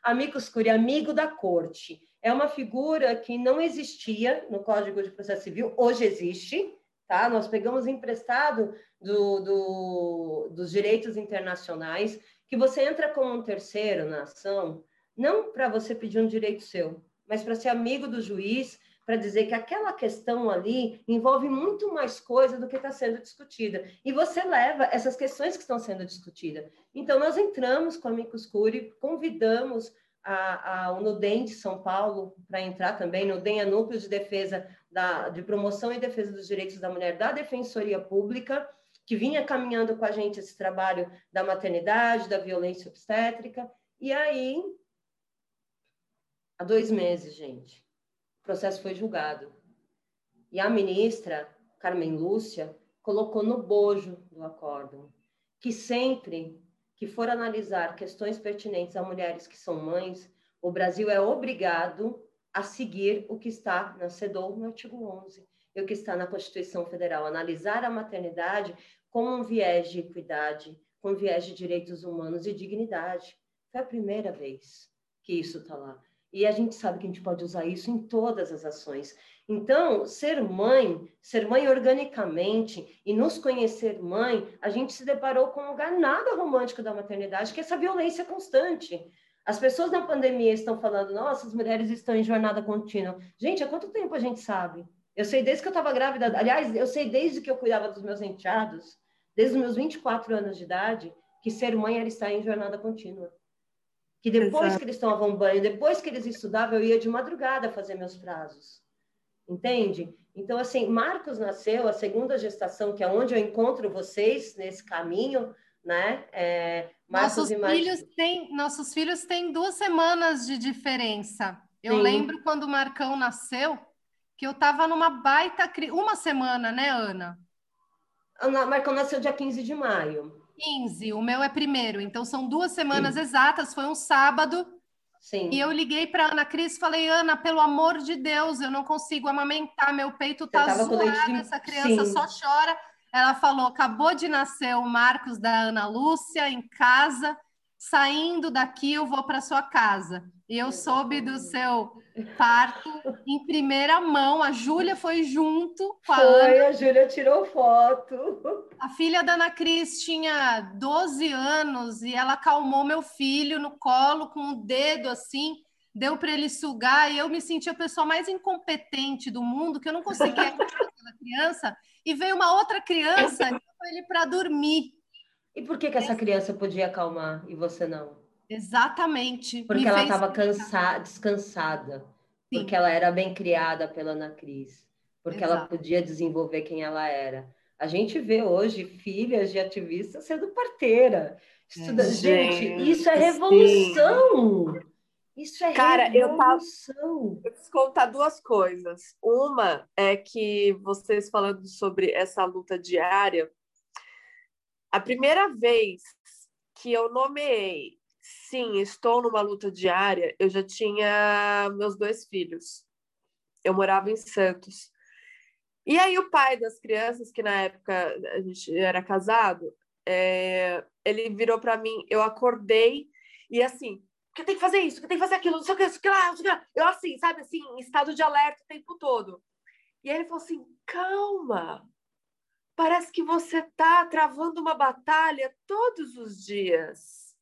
Amicus curi, amigo da corte. É uma figura que não existia no Código de Processo Civil, hoje existe, tá? Nós pegamos emprestado do, do, dos direitos internacionais, que você entra como um terceiro na ação, não para você pedir um direito seu, mas para ser amigo do juiz, para dizer que aquela questão ali envolve muito mais coisa do que está sendo discutida. E você leva essas questões que estão sendo discutidas. Então, nós entramos com a Micus Curi, convidamos a, a, o NUDEM de São Paulo para entrar também. NUDEM é Núcleo de Defesa, da, de Promoção e Defesa dos Direitos da Mulher da Defensoria Pública, que vinha caminhando com a gente esse trabalho da maternidade, da violência obstétrica. E aí, há dois meses, gente, o processo foi julgado. E a ministra, Carmen Lúcia, colocou no bojo do acórdão que sempre que for analisar questões pertinentes a mulheres que são mães, o Brasil é obrigado a seguir o que está na CEDOW, no artigo 11, e o que está na Constituição Federal, analisar a maternidade com um viés de equidade, com um viés de direitos humanos e dignidade. Foi a primeira vez que isso está lá. E a gente sabe que a gente pode usar isso em todas as ações. Então, ser mãe, ser mãe organicamente e nos conhecer mãe, a gente se deparou com um lugar nada romântico da maternidade, que é essa violência constante. As pessoas na pandemia estão falando, nossa, as mulheres estão em jornada contínua. Gente, há quanto tempo a gente sabe? Eu sei desde que eu estava grávida, aliás, eu sei desde que eu cuidava dos meus enteados, desde os meus 24 anos de idade, que ser mãe era estar em jornada contínua. Que depois Exato. que eles tomavam banho, depois que eles estudavam, eu ia de madrugada fazer meus prazos. Entende? Então, assim, Marcos nasceu, a segunda gestação, que é onde eu encontro vocês nesse caminho, né? É, nossos, filhos têm, nossos filhos têm duas semanas de diferença. Eu Sim. lembro quando o Marcão nasceu, que eu estava numa baita... Uma semana, né, Ana? O Marcão nasceu dia 15 de maio. 15, o meu é primeiro, então são duas semanas Sim. exatas, foi um sábado. Sim. E eu liguei para Ana Cris e falei, Ana, pelo amor de Deus, eu não consigo amamentar, meu peito tá zoado, essa criança Sim. só chora. Ela falou: acabou de nascer o Marcos da Ana Lúcia em casa, saindo daqui eu vou para sua casa. E eu soube do seu parto em primeira mão. A Júlia foi junto com a foi, Ana. a Júlia tirou foto. A filha da Ana Cris tinha 12 anos e ela acalmou meu filho no colo com o dedo assim, deu para ele sugar e eu me senti a pessoa mais incompetente do mundo, que eu não conseguia aquela criança e veio uma outra criança ele para dormir. E por que, que essa criança podia acalmar e você não? Exatamente. Porque ela estava cansada, descansada. Sim. Porque ela era bem criada pela Ana Cris. Porque Exato. ela podia desenvolver quem ela era. A gente vê hoje filhas de ativistas sendo parteira. Estuda... É, gente, gente, isso é revolução! Sim. Isso é Cara, revolução. eu tava. Eu preciso contar duas coisas. Uma é que vocês falando sobre essa luta diária, a primeira vez que eu nomeei, sim, estou numa luta diária, eu já tinha meus dois filhos. Eu morava em Santos. E aí o pai das crianças, que na época a gente era casado, é... ele virou para mim, eu acordei e assim, que tem que fazer isso, que tem que fazer aquilo, não sei o que, que lá, não sei o que lá. Eu assim, sabe, assim, estado de alerta o tempo todo. E aí ele falou assim, calma, parece que você tá travando uma batalha todos os dias.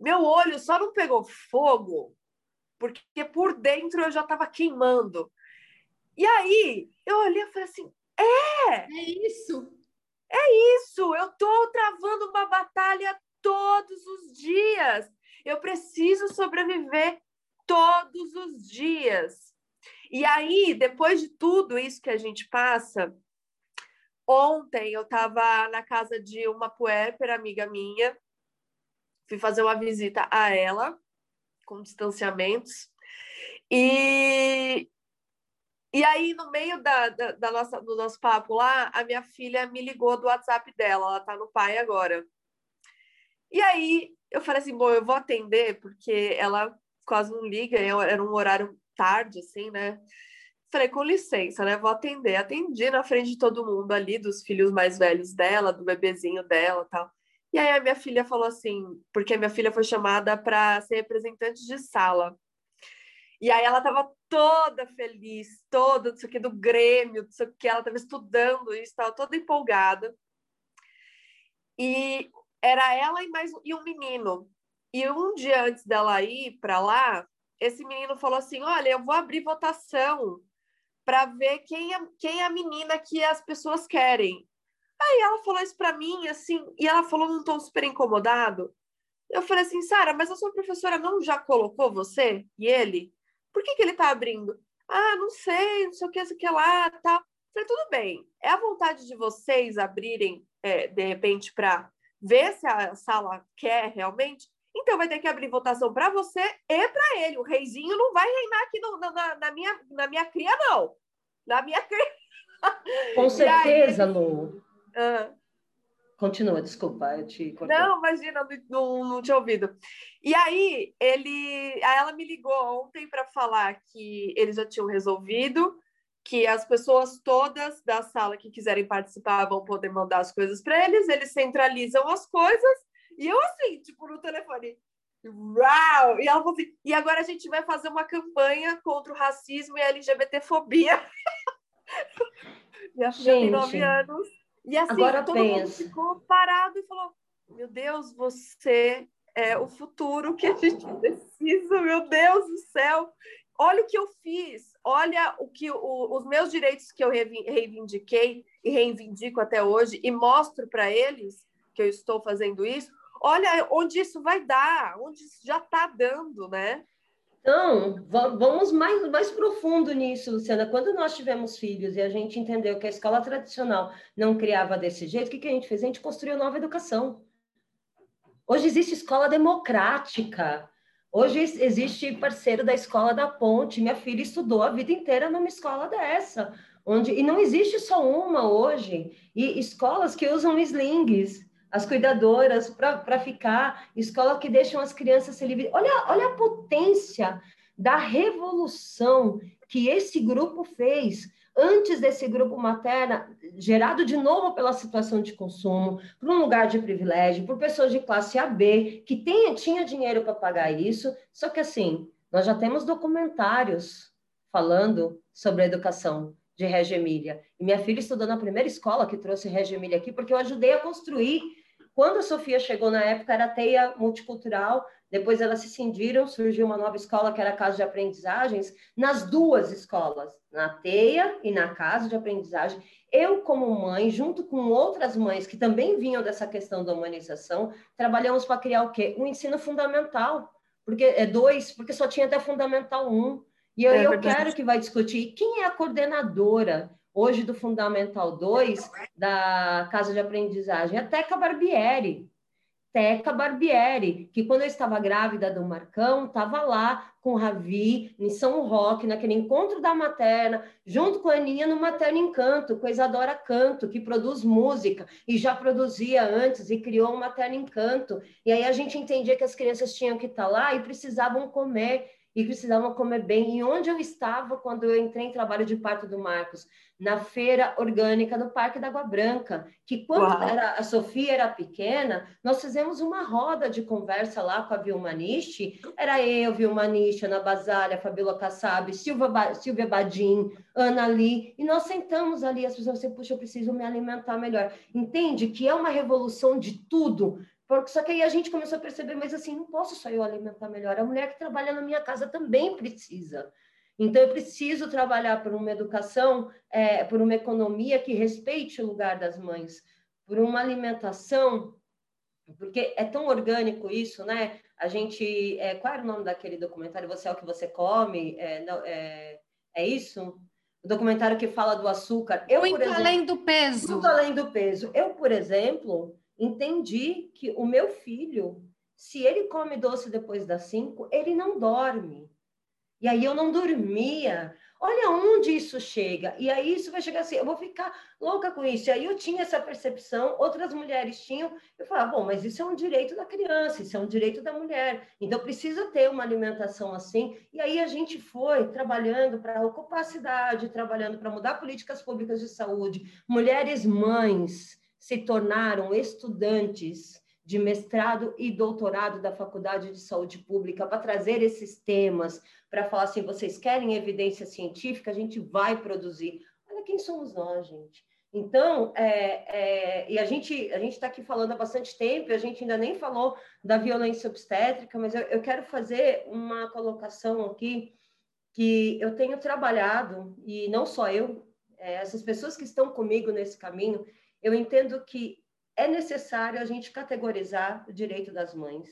Meu olho só não pegou fogo, porque por dentro eu já estava queimando. E aí eu olhei e falei assim, é! É isso! É isso! Eu tô travando uma batalha todos os dias. Eu preciso sobreviver todos os dias. E aí, depois de tudo isso que a gente passa, ontem eu estava na casa de uma puéper amiga minha, fui fazer uma visita a ela, com distanciamentos, e, e aí, no meio da, da, da, nossa, do nosso papo lá, a minha filha me ligou do WhatsApp dela, ela tá no pai agora. E aí eu falei assim, bom, eu vou atender, porque ela quase não liga, era um horário tarde, assim, né? Falei, com licença, né? Vou atender. Atendi na frente de todo mundo ali, dos filhos mais velhos dela, do bebezinho dela tal. E aí a minha filha falou assim, porque a minha filha foi chamada para ser representante de sala. E aí ela estava toda feliz, toda, não o que, do Grêmio, não que, ela estava estudando isso, estava toda empolgada. E era ela e mais e um menino. E um dia antes dela ir para lá, esse menino falou assim: Olha, eu vou abrir votação para ver quem é, quem é a menina que as pessoas querem. Aí ela falou isso para mim, assim, e ela falou num tom super incomodado. Eu falei assim, Sara, mas a sua professora não já colocou você e ele? Por que, que ele tá abrindo? Ah, não sei, não sei o que, não sei o que lá, tal. Tá. Falei, tudo bem. É a vontade de vocês abrirem, é, de repente, para ver se a sala quer realmente, então vai ter que abrir votação para você e para ele. O reizinho não vai reinar aqui no, na, na, minha, na minha cria, não. Na minha cria. Com certeza, aí, Lu. Ah. Continua, desculpa, eu te cortei. Não, imagina, não, não tinha ouvido. E aí, ele, ela me ligou ontem para falar que eles já tinham resolvido, que as pessoas todas da sala que quiserem participar vão poder mandar as coisas para eles, eles centralizam as coisas, e eu assim, tipo, no telefone, uau! E ela falou assim, e agora a gente vai fazer uma campanha contra o racismo e a LGBTfobia. Minha filha tem nove anos. E assim, agora todo pensa. mundo ficou parado e falou, meu Deus, você é o futuro que a gente precisa, meu Deus do céu olha o que eu fiz, olha o que o, os meus direitos que eu reivindiquei e reivindico até hoje e mostro para eles que eu estou fazendo isso. Olha onde isso vai dar, onde isso já está dando, né? Então, vamos mais, mais profundo nisso, Luciana. Quando nós tivemos filhos e a gente entendeu que a escola tradicional não criava desse jeito, o que, que a gente fez? A gente construiu nova educação. Hoje existe escola democrática. Hoje existe parceiro da escola da Ponte. Minha filha estudou a vida inteira numa escola dessa, onde e não existe só uma hoje. E escolas que usam slings, as cuidadoras para ficar, escola que deixam as crianças se livres. Olha, olha a potência da revolução que esse grupo fez antes desse grupo materna, gerado de novo pela situação de consumo, por um lugar de privilégio, por pessoas de classe AB, que tenha, tinha dinheiro para pagar isso, só que assim, nós já temos documentários falando sobre a educação de Reggio Emília. E minha filha estudou na primeira escola que trouxe Reggio Emília aqui, porque eu ajudei a construir quando a Sofia chegou na época, era teia multicultural, depois elas se cindiram, surgiu uma nova escola que era a Casa de Aprendizagens, nas duas escolas, na teia e na Casa de Aprendizagem. Eu, como mãe, junto com outras mães que também vinham dessa questão da humanização, trabalhamos para criar o quê? Um ensino fundamental, porque é dois, porque só tinha até fundamental um. E eu, é eu quero que vai discutir quem é a coordenadora hoje do Fundamental 2 da Casa de Aprendizagem, a Teca Barbieri. Teca Barbieri, que quando eu estava grávida do Marcão, estava lá com o Ravi, em São Roque, naquele encontro da materna, junto com a Aninha no Materno Encanto, com a Isadora Canto, que produz música e já produzia antes e criou o Materno Encanto. E aí a gente entendia que as crianças tinham que estar lá e precisavam comer e precisavam comer bem. E onde eu estava quando eu entrei em trabalho de parto do Marcos? Na feira orgânica do Parque da Água Branca, que quando era, a Sofia era pequena, nós fizemos uma roda de conversa lá com a Vilma Nishi. Era eu, Vilma Nishi, Ana Basalha, Fabíola Kassab, Silvia, Silvia Badim, Ana Lee, e nós sentamos ali, as pessoas assim, puxa, eu preciso me alimentar melhor. Entende que é uma revolução de tudo, porque, só que aí a gente começou a perceber, mas assim, não posso só eu alimentar melhor. A mulher que trabalha na minha casa também precisa. Então, eu preciso trabalhar por uma educação, é, por uma economia que respeite o lugar das mães, por uma alimentação, porque é tão orgânico isso, né? A gente. É, qual era o nome daquele documentário? Você é o que você come? É, não, é, é isso? O documentário que fala do açúcar. Eu, Muito exemplo, além do peso. Muito além do peso. Eu, por exemplo, entendi que o meu filho, se ele come doce depois das cinco, ele não dorme. E aí eu não dormia. Olha onde isso chega. E aí isso vai chegar assim, eu vou ficar louca com isso. E aí eu tinha essa percepção, outras mulheres tinham. Eu falava, bom, mas isso é um direito da criança, isso é um direito da mulher. Então precisa ter uma alimentação assim. E aí a gente foi trabalhando para ocupar a cidade, trabalhando para mudar políticas públicas de saúde, mulheres mães, se tornaram estudantes de mestrado e doutorado da Faculdade de Saúde Pública para trazer esses temas, para falar assim, vocês querem evidência científica, a gente vai produzir. Olha quem somos nós, gente. Então, é, é, e a gente a gente está aqui falando há bastante tempo, a gente ainda nem falou da violência obstétrica, mas eu, eu quero fazer uma colocação aqui que eu tenho trabalhado, e não só eu, é, essas pessoas que estão comigo nesse caminho, eu entendo que é necessário a gente categorizar o direito das mães.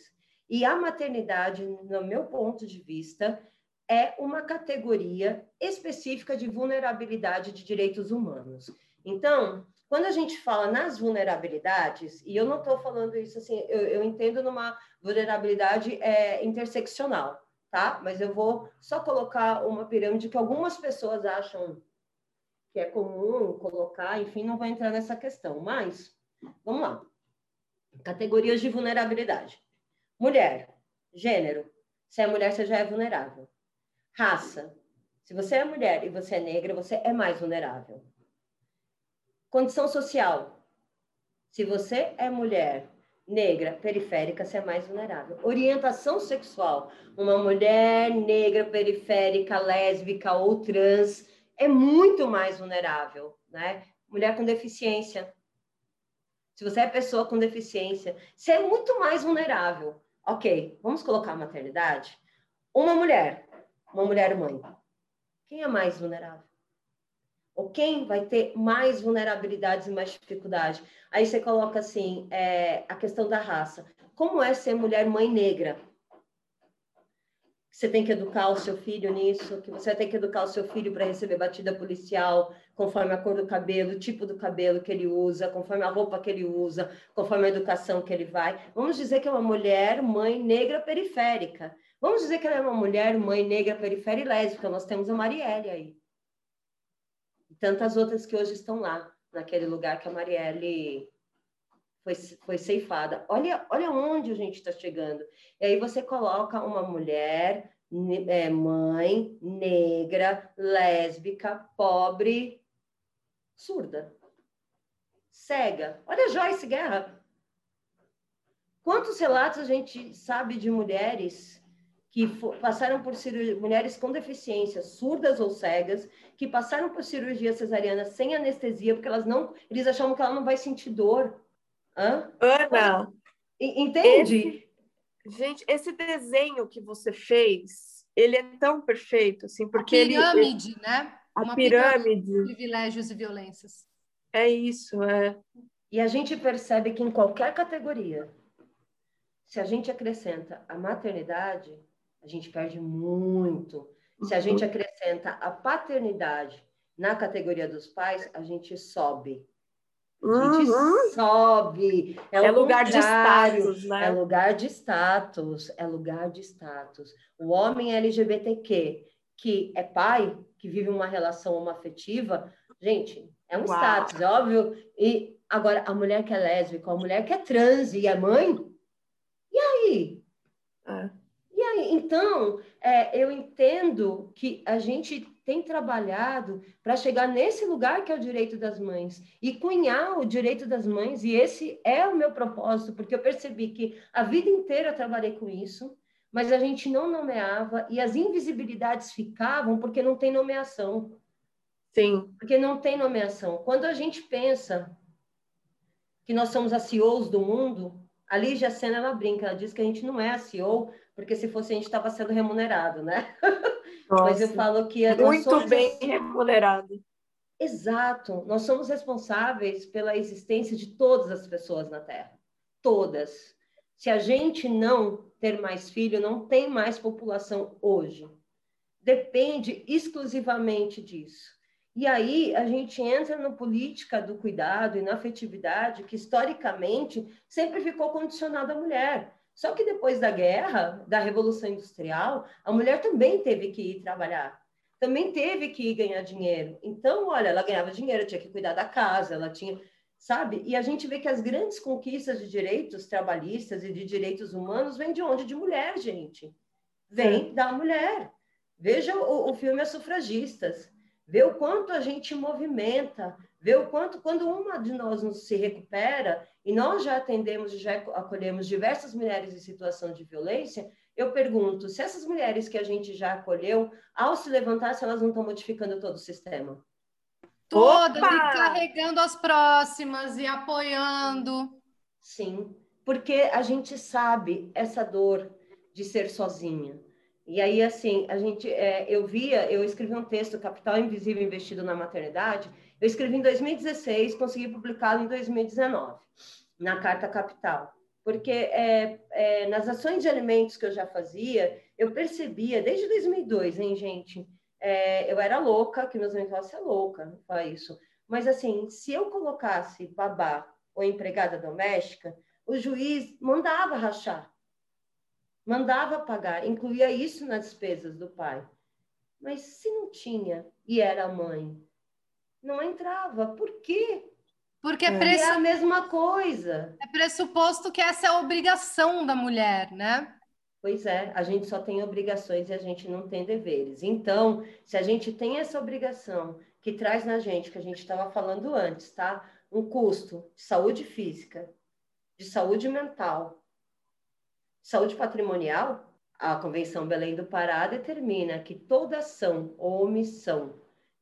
E a maternidade, no meu ponto de vista, é uma categoria específica de vulnerabilidade de direitos humanos. Então, quando a gente fala nas vulnerabilidades, e eu não estou falando isso assim, eu, eu, entendo numa vulnerabilidade é, interseccional, tá? Mas eu vou só colocar uma pirâmide que algumas pessoas acham que é comum colocar, enfim, não vou entrar nessa questão, mas vamos lá. Categorias de vulnerabilidade. Mulher, gênero. Se é mulher, você já é vulnerável. Raça. Se você é mulher e você é negra, você é mais vulnerável. Condição social. Se você é mulher negra, periférica, você é mais vulnerável. Orientação sexual. Uma mulher negra, periférica, lésbica ou trans é muito mais vulnerável, né? Mulher com deficiência. Se você é pessoa com deficiência, você é muito mais vulnerável. Ok, vamos colocar a maternidade. Uma mulher, uma mulher mãe. Quem é mais vulnerável? Ou quem vai ter mais vulnerabilidades e mais dificuldade? Aí você coloca assim, é, a questão da raça. como é ser mulher mãe negra você tem que educar o seu filho nisso, que você tem que educar o seu filho para receber batida policial, conforme a cor do cabelo, o tipo do cabelo que ele usa, conforme a roupa que ele usa, conforme a educação que ele vai. Vamos dizer que é uma mulher, mãe negra periférica. Vamos dizer que ela é uma mulher, mãe negra periférica e lésbica. Nós temos a Marielle aí. E tantas outras que hoje estão lá, naquele lugar que a Marielle foi, foi ceifada. Olha, olha onde a gente está chegando. E aí você coloca uma mulher, é, mãe, negra, lésbica, pobre, surda, cega. Olha Joyce Guerra. Quantos relatos a gente sabe de mulheres que passaram por cirurgia, mulheres com deficiência, surdas ou cegas, que passaram por cirurgia cesariana sem anestesia, porque elas não, eles achavam que ela não vai sentir dor. Hã? Ana, entende? Esse, gente, esse desenho que você fez, ele é tão perfeito, assim, porque a pirâmide, ele, né? A Uma pirâmide. pirâmide. De privilégios e violências. É isso, é. E a gente percebe que em qualquer categoria, se a gente acrescenta a maternidade, a gente perde muito. Se a uhum. gente acrescenta a paternidade na categoria dos pais, a gente sobe. A gente uhum. sobe. É, é lugar de status, né? É lugar de status, é lugar de status. O homem LGBTQ, que é pai, que vive uma relação homoafetiva, gente, é um Uau. status, é óbvio. E agora, a mulher que é lésbica, a mulher que é trans e é mãe, e aí? É. E aí? Então, é, eu entendo que a gente tem trabalhado para chegar nesse lugar que é o direito das mães e cunhar o direito das mães, e esse é o meu propósito, porque eu percebi que a vida inteira eu trabalhei com isso, mas a gente não nomeava e as invisibilidades ficavam porque não tem nomeação. Sim. Porque não tem nomeação. Quando a gente pensa que nós somos as CEOs do mundo, a Lígia Senna, ela brinca, ela diz que a gente não é a CEO, porque se fosse a gente estava sendo remunerado, né? Nossa, Mas eu falo que muito bem remunerado. Exato. Nós somos responsáveis pela existência de todas as pessoas na Terra. Todas. Se a gente não ter mais filho, não tem mais população hoje. Depende exclusivamente disso. E aí a gente entra na política do cuidado e na afetividade, que historicamente sempre ficou condicionada à mulher. Só que depois da guerra, da Revolução Industrial, a mulher também teve que ir trabalhar, também teve que ir ganhar dinheiro. Então, olha, ela ganhava dinheiro, tinha que cuidar da casa, ela tinha, sabe? E a gente vê que as grandes conquistas de direitos trabalhistas e de direitos humanos vêm de onde? De mulher, gente. Vem da mulher. Veja o, o filme As Sufragistas. Vê o quanto a gente movimenta, vê o quanto, quando uma de nós nos se recupera, e nós já atendemos e já acolhemos diversas mulheres em situação de violência, eu pergunto, se essas mulheres que a gente já acolheu, ao se levantar, se elas não estão modificando todo o sistema? Todas, e carregando as próximas e apoiando. Sim, porque a gente sabe essa dor de ser sozinha. E aí, assim, a gente, é, eu via, eu escrevi um texto, Capital Invisível Investido na Maternidade, eu escrevi em 2016, consegui publicá-lo em 2019, na Carta Capital. Porque é, é, nas ações de alimentos que eu já fazia, eu percebia, desde 2002, hein, gente? É, eu era louca, que meus amigos falavam, é louca, não faz isso. Mas, assim, se eu colocasse babá ou empregada doméstica, o juiz mandava rachar, mandava pagar, incluía isso nas despesas do pai. Mas se não tinha e era mãe, não entrava. Por quê? Porque é, pressu... é a mesma coisa. É pressuposto que essa é a obrigação da mulher, né? Pois é, a gente só tem obrigações e a gente não tem deveres. Então, se a gente tem essa obrigação que traz na gente, que a gente estava falando antes, tá? Um custo de saúde física, de saúde mental, saúde patrimonial, a Convenção Belém do Pará determina que toda ação ou omissão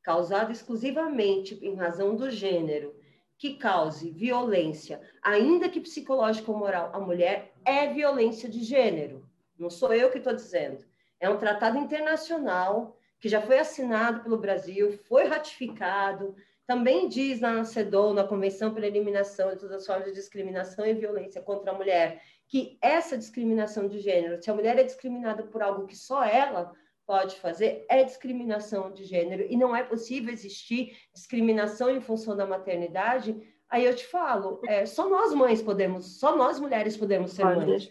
causado exclusivamente em razão do gênero, que cause violência, ainda que psicológica ou moral, à mulher, é violência de gênero. Não sou eu que estou dizendo. É um tratado internacional que já foi assinado pelo Brasil, foi ratificado, também diz na CEDOW, na Convenção pela Eliminação de todas as formas de discriminação e violência contra a mulher, que essa discriminação de gênero, se a mulher é discriminada por algo que só ela pode fazer, é discriminação de gênero e não é possível existir discriminação em função da maternidade. Aí eu te falo, é, só nós mães podemos, só nós mulheres podemos ser mães.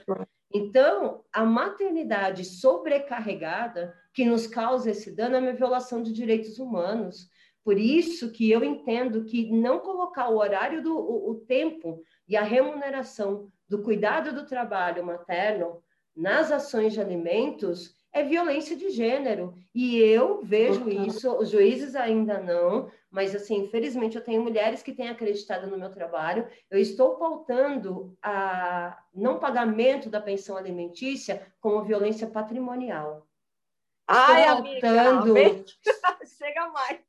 Então, a maternidade sobrecarregada que nos causa esse dano é uma violação de direitos humanos. Por isso que eu entendo que não colocar o horário do o, o tempo e a remuneração do cuidado do trabalho materno nas ações de alimentos é violência de gênero. E eu vejo isso, os juízes ainda não, mas assim, infelizmente eu tenho mulheres que têm acreditado no meu trabalho. Eu estou pautando a não pagamento da pensão alimentícia como violência patrimonial. Ai, pautando... amiga, chega mais.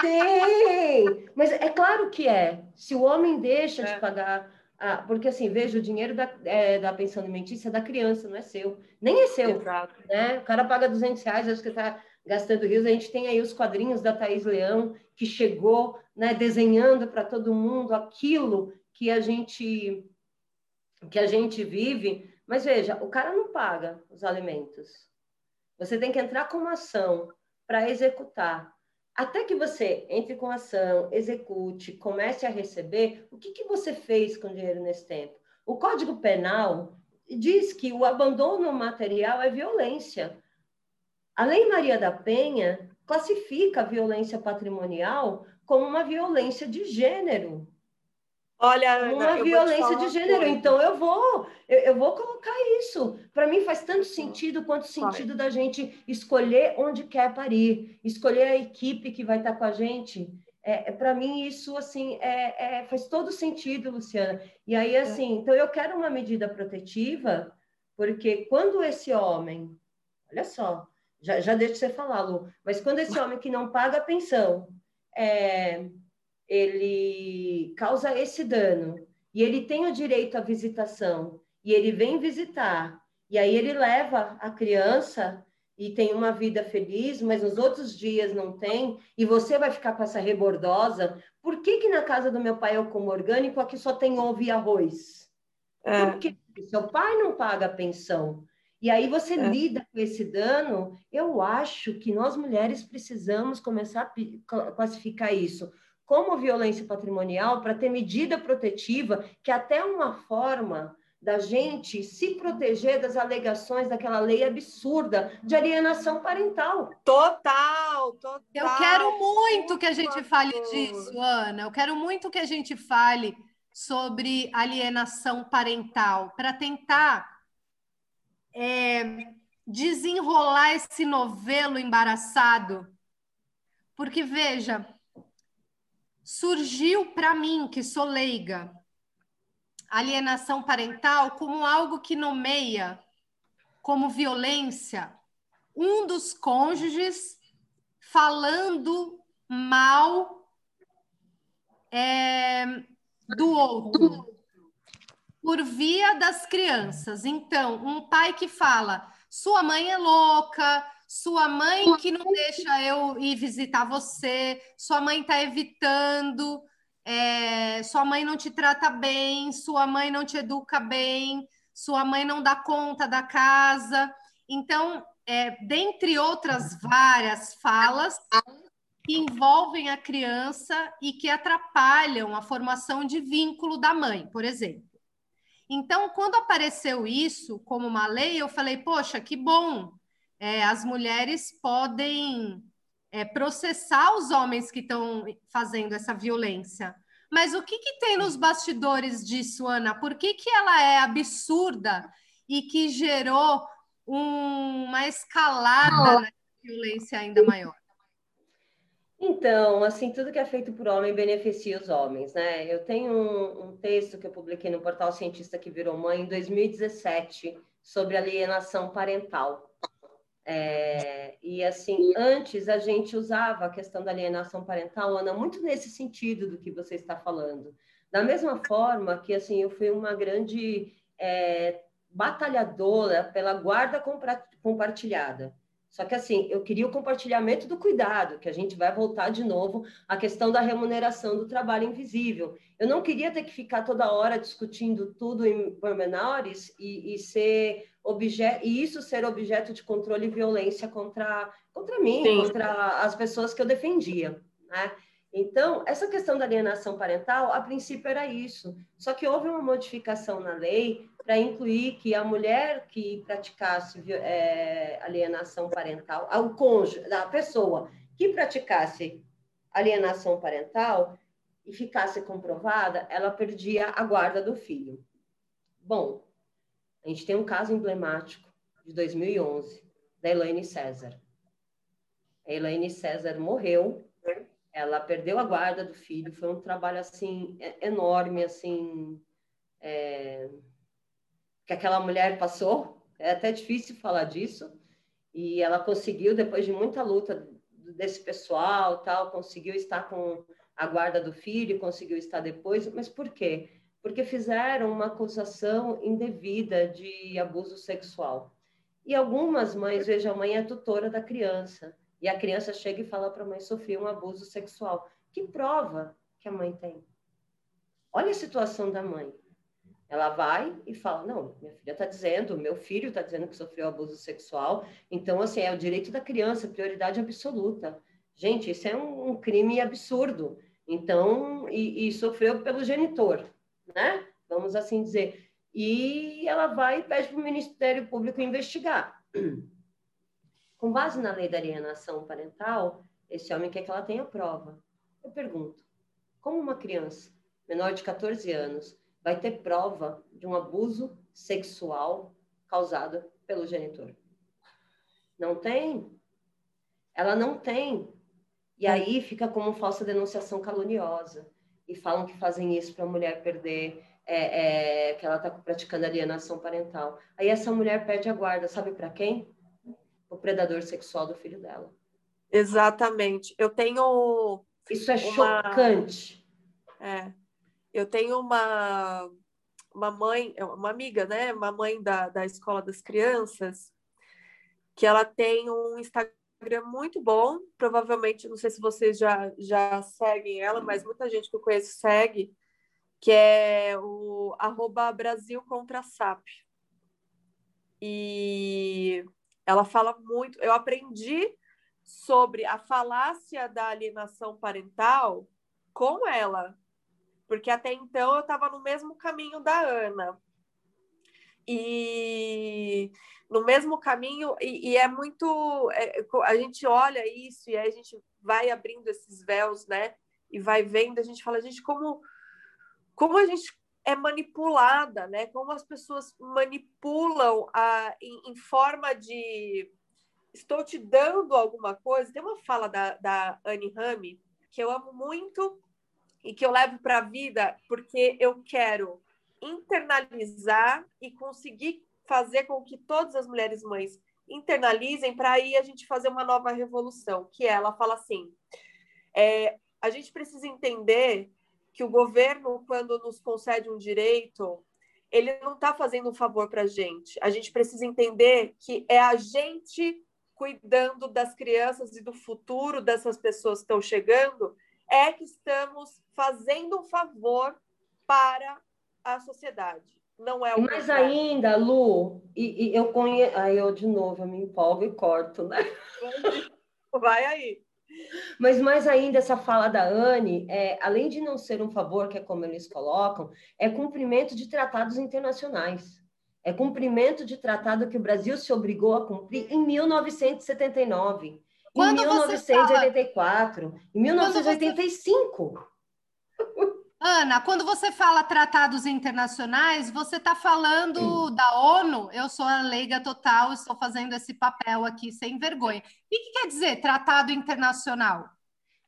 Tem, mas é claro que é. Se o homem deixa é. de pagar, ah, porque assim, veja, o dinheiro da, é, da pensão alimentícia é da criança, não é seu. Nem é seu. Exato. Né? O cara paga 200 reais, acho que está gastando rios. A gente tem aí os quadrinhos da Thaís Leão, que chegou né, desenhando para todo mundo aquilo que a gente que a gente vive. Mas veja, o cara não paga os alimentos. Você tem que entrar com uma ação para executar até que você entre com ação, execute, comece a receber, o que, que você fez com o dinheiro nesse tempo? O Código Penal diz que o abandono material é violência. A Lei Maria da Penha classifica a violência patrimonial como uma violência de gênero. Olha, uma Ana, violência de gênero. Coisa. Então eu vou, eu, eu vou colocar isso. Para mim faz tanto sentido quanto sentido da gente escolher onde quer parir, escolher a equipe que vai estar com a gente. É, é para mim isso assim é, é, faz todo sentido, Luciana. E aí é. assim, então eu quero uma medida protetiva, porque quando esse homem, olha só, já, já deixa você falar, Lu, mas quando esse homem que não paga a pensão é, ele causa esse dano e ele tem o direito à visitação e ele vem visitar e aí ele leva a criança e tem uma vida feliz, mas nos outros dias não tem, e você vai ficar com essa rebordosa. Por que, que na casa do meu pai eu como orgânico aqui só tem ovo e arroz? É. Porque seu pai não paga a pensão. E aí você é. lida com esse dano. Eu acho que nós mulheres precisamos começar a classificar isso como violência patrimonial para ter medida protetiva, que é até uma forma da gente se proteger das alegações daquela lei absurda de alienação parental. Total, total. Eu quero muito que a gente fale disso, Ana. Eu quero muito que a gente fale sobre alienação parental para tentar é, desenrolar esse novelo embaraçado. Porque, veja, surgiu para mim, que sou leiga, alienação parental como algo que nomeia como violência um dos cônjuges falando mal é, do outro por via das crianças. Então, um pai que fala: sua mãe é louca, sua mãe que não deixa eu ir visitar você, sua mãe está evitando, é, sua mãe não te trata bem, sua mãe não te educa bem, sua mãe não dá conta da casa. Então, é, dentre outras várias falas que envolvem a criança e que atrapalham a formação de vínculo da mãe, por exemplo. Então, quando apareceu isso como uma lei, eu falei, poxa, que bom, é, as mulheres podem é, processar os homens que estão fazendo essa violência. Mas o que, que tem nos bastidores disso, Ana? Por que, que ela é absurda e que gerou um, uma escalada na violência ainda maior? Então, assim, tudo que é feito por homem beneficia os homens, né? Eu tenho um, um texto que eu publiquei no portal Cientista que Virou Mãe em 2017 sobre alienação parental. É, e assim, antes a gente usava a questão da alienação parental, Ana, muito nesse sentido do que você está falando. Da mesma forma que assim, eu fui uma grande é, batalhadora pela guarda compartilhada. Só que assim, eu queria o compartilhamento do cuidado, que a gente vai voltar de novo à questão da remuneração do trabalho invisível. Eu não queria ter que ficar toda hora discutindo tudo em pormenores e, e ser objeto e isso ser objeto de controle e violência contra contra mim, Sim. contra as pessoas que eu defendia, né? Então, essa questão da alienação parental, a princípio era isso. Só que houve uma modificação na lei para incluir que a mulher que praticasse é, alienação parental, o cônjuge, a pessoa que praticasse alienação parental e ficasse comprovada, ela perdia a guarda do filho. Bom, a gente tem um caso emblemático de 2011, da Elaine César. A Elaine César morreu ela perdeu a guarda do filho, foi um trabalho assim enorme, assim é, que aquela mulher passou. É até difícil falar disso. E ela conseguiu, depois de muita luta desse pessoal, tal, conseguiu estar com a guarda do filho, conseguiu estar depois. Mas por quê? Porque fizeram uma acusação indevida de abuso sexual. E algumas mães, veja, a mãe é tutora da criança e a criança chega e fala para a mãe sofrer um abuso sexual. Que prova que a mãe tem? Olha a situação da mãe. Ela vai e fala: Não, minha filha está dizendo, meu filho está dizendo que sofreu abuso sexual, então, assim, é o direito da criança, prioridade absoluta. Gente, isso é um, um crime absurdo. Então, e, e, sofreu pelo genitor, né? Vamos assim dizer. E ela vai e pede para o Ministério Público investigar. Com base na lei da alienação parental, esse homem quer que ela tenha prova. Eu pergunto, como uma criança menor de 14 anos vai ter prova de um abuso sexual causado pelo genitor? Não tem. Ela não tem. E aí fica como falsa denunciação caluniosa. E falam que fazem isso para a mulher perder, é, é, que ela está praticando alienação parental. Aí essa mulher perde a guarda, sabe para quem? O predador sexual do filho dela. Exatamente. Eu tenho. Isso é uma... chocante. É. Eu tenho uma, uma mãe, uma amiga, né? Uma mãe da, da escola das crianças, que ela tem um Instagram muito bom. Provavelmente, não sei se vocês já, já seguem ela, mas muita gente que eu conheço segue, que é o arroba Brasil contra SAP. E ela fala muito. Eu aprendi sobre a falácia da alienação parental com ela, porque até então eu estava no mesmo caminho da Ana. E no mesmo caminho, e, e é muito. É, a gente olha isso e aí a gente vai abrindo esses véus, né? E vai vendo, a gente fala, gente, como, como a gente é manipulada, né? Como as pessoas manipulam a, em, em, forma de estou te dando alguma coisa. Tem uma fala da, da Anne Rami que eu amo muito e que eu levo para a vida porque eu quero internalizar e conseguir fazer com que todas as mulheres mães internalizem para aí a gente fazer uma nova revolução. Que ela fala assim: é, a gente precisa entender que o governo, quando nos concede um direito, ele não está fazendo um favor para a gente. A gente precisa entender que é a gente cuidando das crianças e do futuro dessas pessoas que estão chegando, é que estamos fazendo um favor para a sociedade. Não é o Mais ainda, Lu, e, e eu conheço. Aí eu de novo eu me empolgo e corto, né? Vai aí. Mas mais ainda, essa fala da Anne, é, além de não ser um favor, que é como eles colocam, é cumprimento de tratados internacionais. É cumprimento de tratado que o Brasil se obrigou a cumprir em 1979, Quando em 1984, fala... em 1985. Ana, quando você fala tratados internacionais, você está falando da ONU? Eu sou a leiga total, estou fazendo esse papel aqui sem vergonha. O que, que quer dizer tratado internacional?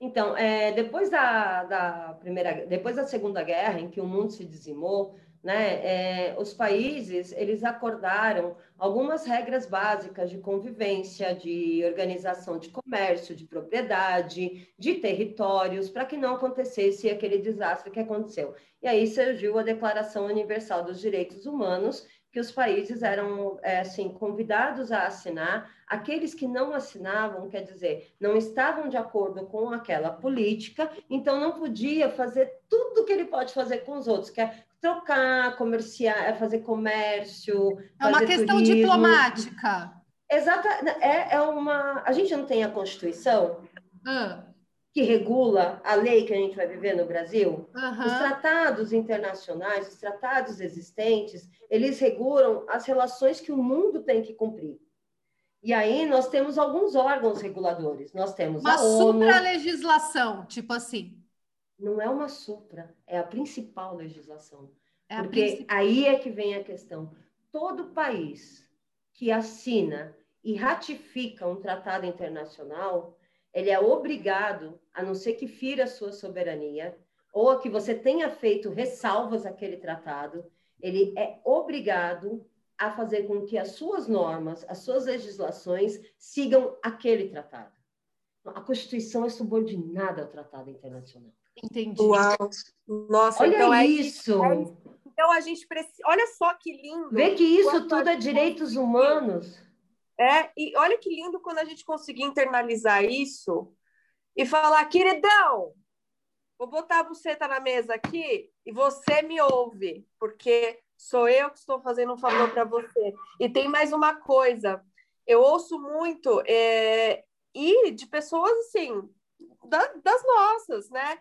Então, é, depois da, da primeira, depois da Segunda Guerra, em que o mundo se dizimou, né, é, os países eles acordaram algumas regras básicas de convivência, de organização de comércio, de propriedade, de territórios, para que não acontecesse aquele desastre que aconteceu. E aí surgiu a Declaração Universal dos Direitos Humanos, que os países eram é, assim convidados a assinar. Aqueles que não assinavam, quer dizer, não estavam de acordo com aquela política, então não podia fazer tudo que ele pode fazer com os outros, que é trocar, comerciar, é fazer comércio. É uma questão turismo. diplomática. Exata, é, é uma. A gente não tem a Constituição. Ah que regula a lei que a gente vai viver no Brasil, uhum. os tratados internacionais, os tratados existentes, eles regulam as relações que o mundo tem que cumprir. E aí nós temos alguns órgãos reguladores. Nós temos uma a ONU. supra-legislação, tipo assim. Não é uma supra, é a principal legislação. É Porque principal. aí é que vem a questão. Todo país que assina e ratifica um tratado internacional, ele é obrigado, a não ser que fira a sua soberania, ou a que você tenha feito ressalvas àquele tratado, ele é obrigado a fazer com que as suas normas, as suas legislações sigam aquele tratado. A Constituição é subordinada ao tratado internacional. Entendi. Uau! Nossa, Olha então é isso! É, então a gente precisa. Olha só que lindo! Vê que isso tudo é direitos humanos. É, e olha que lindo quando a gente conseguir internalizar isso e falar, queridão, vou botar a buceta na mesa aqui e você me ouve, porque sou eu que estou fazendo um favor para você. E tem mais uma coisa, eu ouço muito é, e de pessoas assim, da, das nossas, né?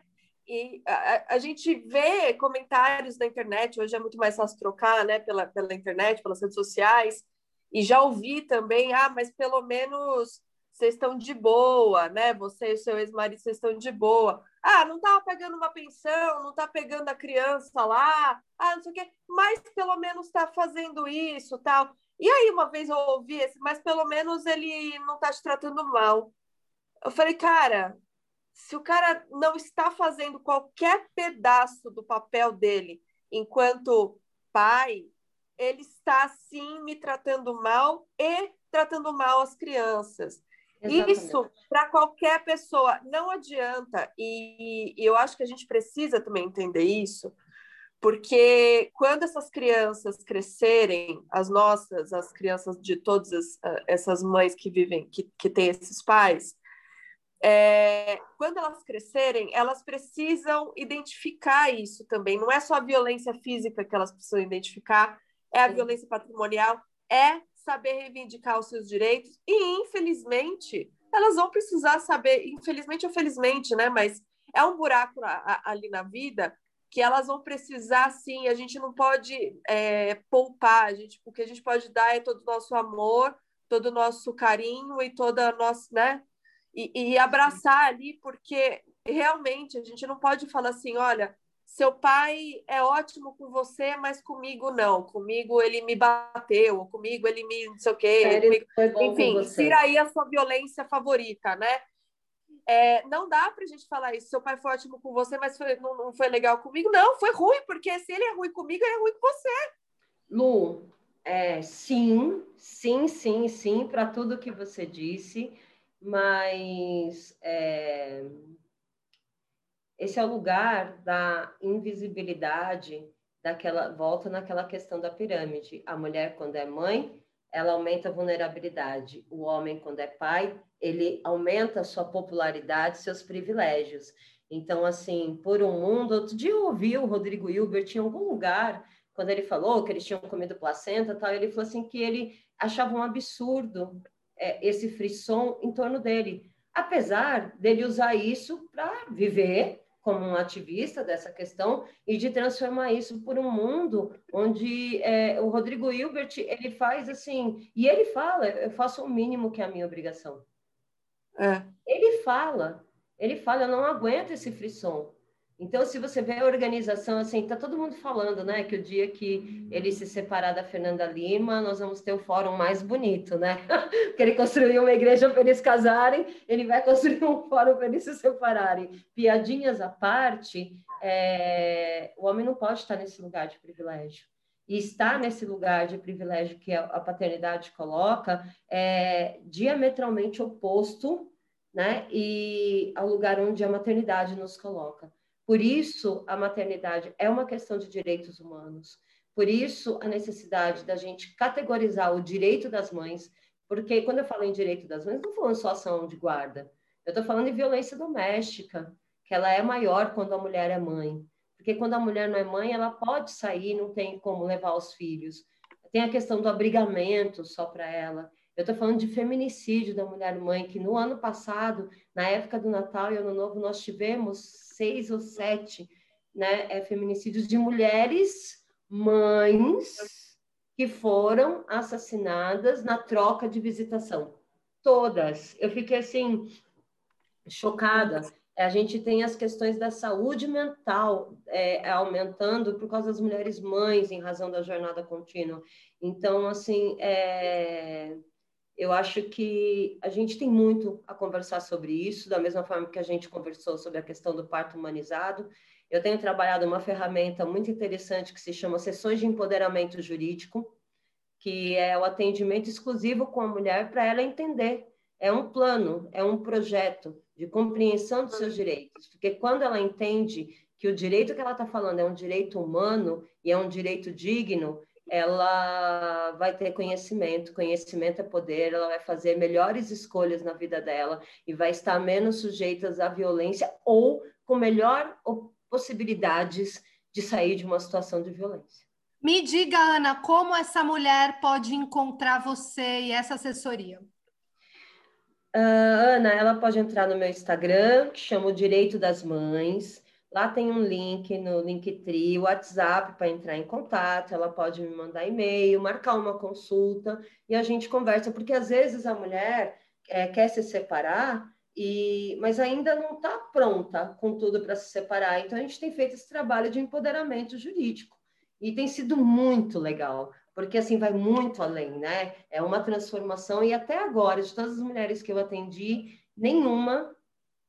E a, a, gente vê comentários na internet, hoje é muito mais fácil trocar, né, pela, pela internet, pelas redes sociais, e já ouvi também, ah, mas pelo menos vocês estão de boa, né? Você e seu ex-marido, vocês estão de boa. Ah, não estava pegando uma pensão, não está pegando a criança lá, ah, não sei o quê, mas pelo menos está fazendo isso, tal. E aí, uma vez eu ouvi esse, mas pelo menos ele não está te tratando mal. Eu falei, cara, se o cara não está fazendo qualquer pedaço do papel dele enquanto pai, ele está sim me tratando mal e tratando mal as crianças. Exatamente. Isso para qualquer pessoa não adianta e, e, eu acho que a gente precisa também entender isso, porque quando essas crianças crescerem, as nossas, as crianças de todas as, ah, essas mães que vivem, que, que têm esses pais, é, quando elas crescerem, elas precisam identificar isso também. Não é só a violência física que elas precisam identificar, é a violência patrimonial, é saber reivindicar os seus direitos e, infelizmente, elas vão precisar saber, infelizmente ou felizmente, né? Mas é um buraco ali na vida que elas vão precisar, sim. A gente não pode é, poupar, a gente, o que a gente pode dar é todo o nosso amor, todo o nosso carinho e toda a nossa, né? E, e abraçar ali, porque realmente a gente não pode falar assim, olha, seu pai é ótimo com você, mas comigo não. Comigo ele me bateu, comigo ele me não sei o quê. Comigo... Enfim, tira aí a sua violência favorita, né? É, não dá para a gente falar isso. Seu pai foi ótimo com você, mas foi, não, não, foi legal comigo. Não, foi ruim, porque se ele é ruim comigo, ele é ruim com você. Lu, é, sim, sim, sim, sim, para tudo que você disse, mas é, esse é o lugar da invisibilidade, daquela volta naquela questão da pirâmide. A mulher, quando é mãe, ela aumenta a vulnerabilidade. O homem, quando é pai, ele aumenta a sua popularidade, seus privilégios. Então, assim, por um mundo. Outro dia eu ouvi o Rodrigo Hilbert em algum lugar, quando ele falou que eles tinham comido placenta tal, ele falou assim que ele achava um absurdo é, esse frisson em torno dele. Apesar dele usar isso para viver como um ativista dessa questão e de transformar isso por um mundo onde é, o Rodrigo Hilbert ele faz assim e ele fala eu faço o mínimo que é a minha obrigação é. ele fala ele fala eu não aguento esse frisson então, se você vê a organização, assim, tá todo mundo falando, né, que o dia que ele se separar da Fernanda Lima, nós vamos ter o fórum mais bonito, né? Porque ele construiu uma igreja para eles casarem, ele vai construir um fórum para eles se separarem. Piadinhas à parte, é... o homem não pode estar nesse lugar de privilégio. E estar nesse lugar de privilégio que a paternidade coloca é diametralmente oposto, né, e ao lugar onde a maternidade nos coloca. Por isso, a maternidade é uma questão de direitos humanos, Por isso, a necessidade da gente categorizar o direito das mães, porque quando eu falo em direito das mães, não estou falando só ação de guarda, eu estou falando em violência doméstica, que ela é maior quando a mulher é mãe. Porque quando a mulher não é mãe, ela pode sair, não tem como levar os filhos. Tem a questão do abrigamento só para ela. Eu estou falando de feminicídio da mulher mãe, que no ano passado, na época do Natal e Ano Novo, nós tivemos seis ou sete né, é, feminicídios de mulheres mães que foram assassinadas na troca de visitação. Todas. Eu fiquei assim, chocada. É, a gente tem as questões da saúde mental é, aumentando por causa das mulheres mães em razão da jornada contínua. Então, assim, é, eu acho que a gente tem muito a conversar sobre isso, da mesma forma que a gente conversou sobre a questão do parto humanizado. Eu tenho trabalhado uma ferramenta muito interessante que se chama Sessões de Empoderamento Jurídico, que é o atendimento exclusivo com a mulher para ela entender. É um plano, é um projeto de compreensão dos seus direitos, porque quando ela entende que o direito que ela está falando é um direito humano e é um direito digno, ela vai ter conhecimento, conhecimento é poder, ela vai fazer melhores escolhas na vida dela e vai estar menos sujeita à violência ou com melhor possibilidades de sair de uma situação de violência. Me diga, Ana, como essa mulher pode encontrar você e essa assessoria? Uh, Ana, ela pode entrar no meu Instagram, que chama o Direito das Mães. Lá tem um link no Linktree, WhatsApp para entrar em contato. Ela pode me mandar e-mail, marcar uma consulta e a gente conversa, porque às vezes a mulher é, quer se separar, e, mas ainda não está pronta com tudo para se separar. Então a gente tem feito esse trabalho de empoderamento jurídico e tem sido muito legal porque assim vai muito além, né? É uma transformação e até agora, de todas as mulheres que eu atendi, nenhuma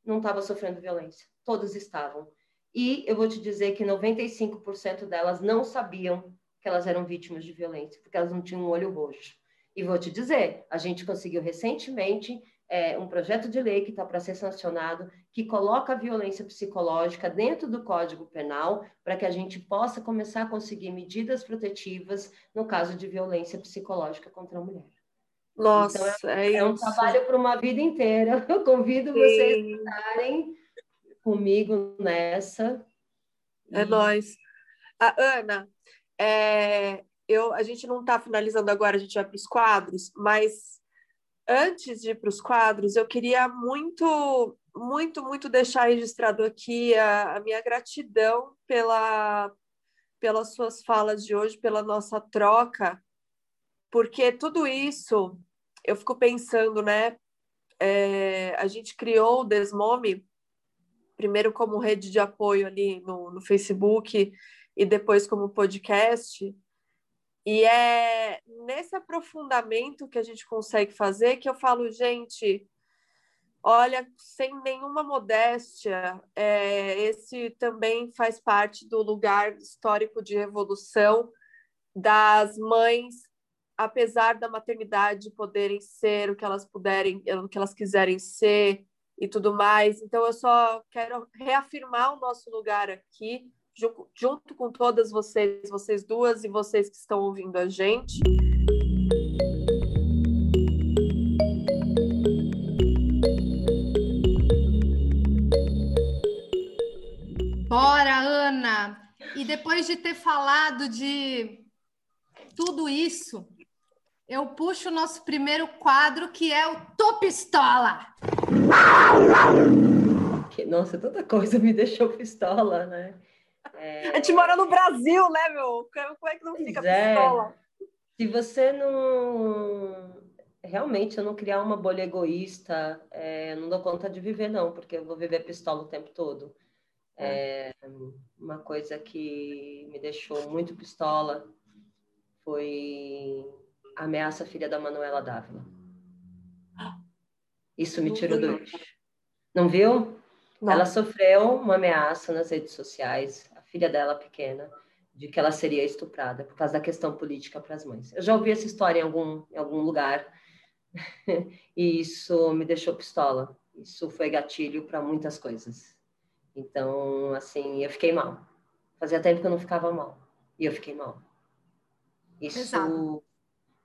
não estava sofrendo violência. Todas estavam. E eu vou te dizer que 95% delas não sabiam que elas eram vítimas de violência, porque elas não tinham um olho roxo. E vou te dizer, a gente conseguiu recentemente é, um projeto de lei que está para ser sancionado, que coloca a violência psicológica dentro do Código Penal, para que a gente possa começar a conseguir medidas protetivas no caso de violência psicológica contra a mulher. Nossa, então, é, é, é um trabalho para uma vida inteira. Eu convido Sim. vocês a estarem comigo nessa. É e... nós. Ana, é, eu, a gente não está finalizando agora, a gente vai para os quadros, mas antes de ir para os quadros, eu queria muito, muito, muito deixar registrado aqui a, a, minha gratidão pela, pelas suas falas de hoje, pela nossa troca, porque tudo isso, eu fico pensando, né? É, a gente criou o Desmome, primeiro como rede de apoio ali no, no Facebook e depois como podcast, e é nesse aprofundamento que a gente consegue fazer que eu falo, gente, olha, sem nenhuma modéstia, é, esse também faz parte do lugar histórico de revolução das mães, apesar da maternidade poderem ser o que elas puderem, o que elas quiserem ser e tudo mais. Então eu só quero reafirmar o nosso lugar aqui junto com todas vocês, vocês duas e vocês que estão ouvindo a gente. Bora, Ana! E depois de ter falado de tudo isso, eu puxo o nosso primeiro quadro, que é o Tô Pistola! Nossa, tanta coisa me deixou pistola, né? É... A gente mora no Brasil, né, meu? Como é que não fica é. pistola? Se você não. Realmente, eu não criar uma bolha egoísta, é, não dou conta de viver, não, porque eu vou viver pistola o tempo todo. É, uma coisa que me deixou muito pistola foi a ameaça filha da Manuela Dávila. Isso me tirou do eixo. Não viu? Não. Ela sofreu uma ameaça nas redes sociais filha dela pequena, de que ela seria estuprada por causa da questão política para as mães. Eu já ouvi essa história em algum, em algum lugar e isso me deixou pistola. Isso foi gatilho para muitas coisas. Então, assim, eu fiquei mal. Fazia tempo que eu não ficava mal. E eu fiquei mal. Isso, Pesado.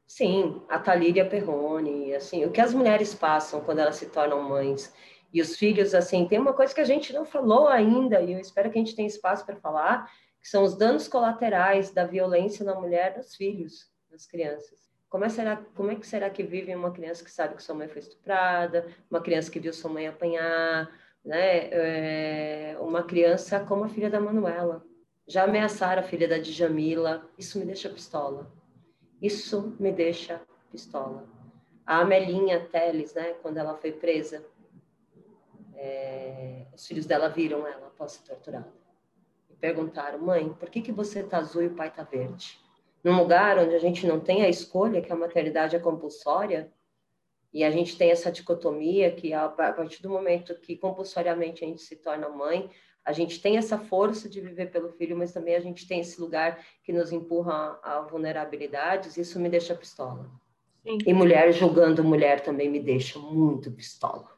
Sim, a Talíria Perrone, assim, o que as mulheres passam quando elas se tornam mães e os filhos, assim, tem uma coisa que a gente não falou ainda e eu espero que a gente tenha espaço para falar, que são os danos colaterais da violência na mulher dos filhos, das crianças. Como é, será, como é que será que vive uma criança que sabe que sua mãe foi estuprada, uma criança que viu sua mãe apanhar, né? É, uma criança como a filha da Manuela. Já ameaçaram a filha da Djamila. Isso me deixa pistola. Isso me deixa pistola. A Amelinha Teles, né? Quando ela foi presa, é, os filhos dela viram ela após ser torturada. E perguntaram, mãe, por que, que você tá azul e o pai tá verde? num lugar onde a gente não tem a escolha, que a maternidade é compulsória, e a gente tem essa dicotomia que a partir do momento que compulsoriamente a gente se torna mãe, a gente tem essa força de viver pelo filho, mas também a gente tem esse lugar que nos empurra a vulnerabilidades, isso me deixa pistola. Sim. E mulher julgando mulher também me deixa muito pistola.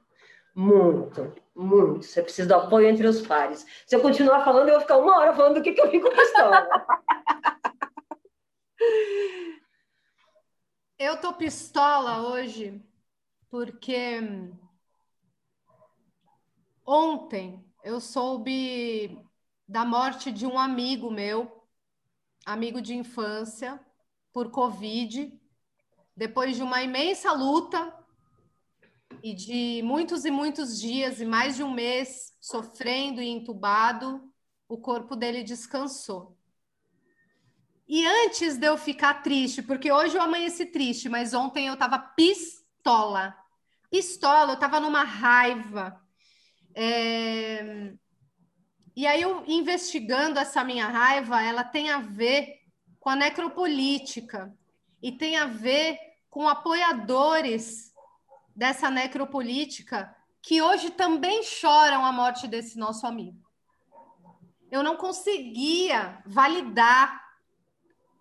Muito, muito. Você precisa do apoio entre os pares. Se eu continuar falando, eu vou ficar uma hora falando do que, que eu fico pistola. Eu tô pistola hoje porque ontem eu soube da morte de um amigo meu, amigo de infância, por Covid, depois de uma imensa luta e de muitos e muitos dias e mais de um mês sofrendo e entubado, o corpo dele descansou. E antes de eu ficar triste, porque hoje eu amanheci triste, mas ontem eu tava pistola. Pistola, eu tava numa raiva. É... E aí, eu investigando essa minha raiva, ela tem a ver com a necropolítica e tem a ver com apoiadores dessa necropolítica que hoje também choram a morte desse nosso amigo. Eu não conseguia validar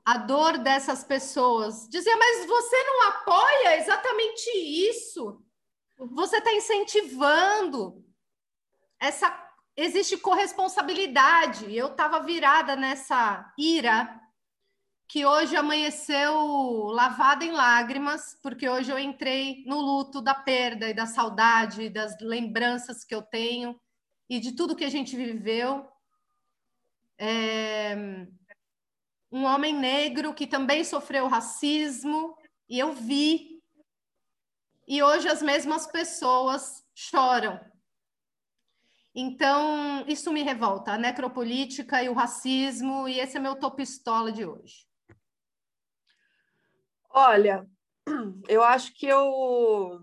a dor dessas pessoas. Dizia, mas você não apoia exatamente isso. Você está incentivando essa. Existe corresponsabilidade. Eu estava virada nessa ira que hoje amanheceu lavada em lágrimas, porque hoje eu entrei no luto da perda e da saudade, das lembranças que eu tenho e de tudo que a gente viveu. É um homem negro que também sofreu racismo, e eu vi. E hoje as mesmas pessoas choram. Então, isso me revolta, a necropolítica e o racismo, e esse é meu topistola de hoje. Olha, eu acho que eu,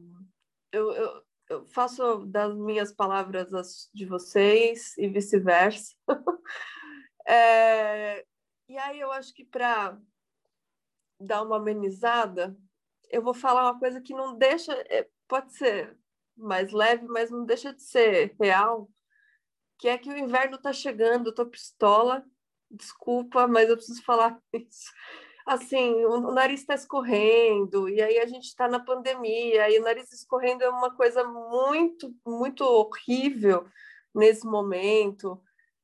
eu, eu, eu faço das minhas palavras as de vocês e vice-versa. é, e aí eu acho que para dar uma amenizada, eu vou falar uma coisa que não deixa, é, pode ser mais leve, mas não deixa de ser real, que é que o inverno está chegando, eu tô pistola, desculpa, mas eu preciso falar isso. Assim, o nariz está escorrendo, e aí a gente está na pandemia, e o nariz escorrendo é uma coisa muito, muito horrível nesse momento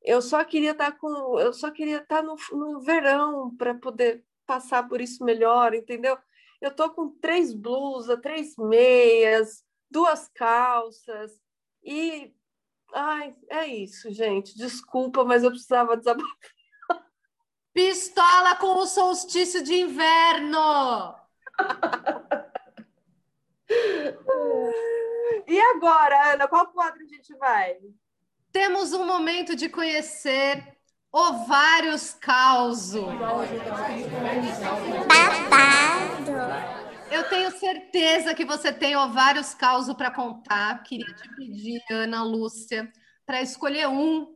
eu só queria estar tá com, eu só queria estar tá no, no verão para poder passar por isso melhor, entendeu? Eu tô com três blusas, três meias, duas calças e ai, é isso, gente. Desculpa, mas eu precisava desabafar. Pistola com o solstício de inverno. e agora, Ana, qual quadro a gente vai? Temos um momento de conhecer ovários causo. Babado. Eu tenho certeza que você tem ovários causo para contar. Queria te pedir, Ana Lúcia, para escolher um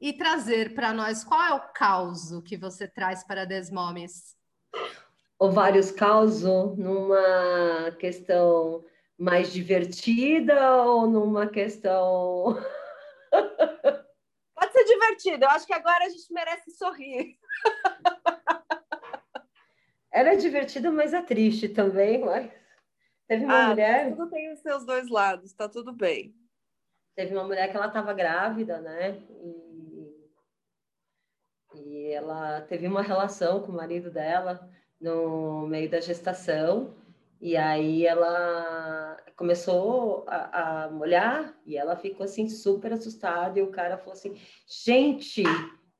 e trazer para nós qual é o causo que você traz para Desmomes. Ovários causo numa questão mais divertida ou numa questão Pode ser divertido. Eu acho que agora a gente merece sorrir. Ela é divertida, mas é triste também. Mas... Teve uma ah, mulher. Tudo tem os seus dois lados, tá tudo bem. Teve uma mulher que ela estava grávida, né? E... e ela teve uma relação com o marido dela no meio da gestação, e aí ela começou a, a molhar e ela ficou assim super assustada, e o cara falou assim: gente,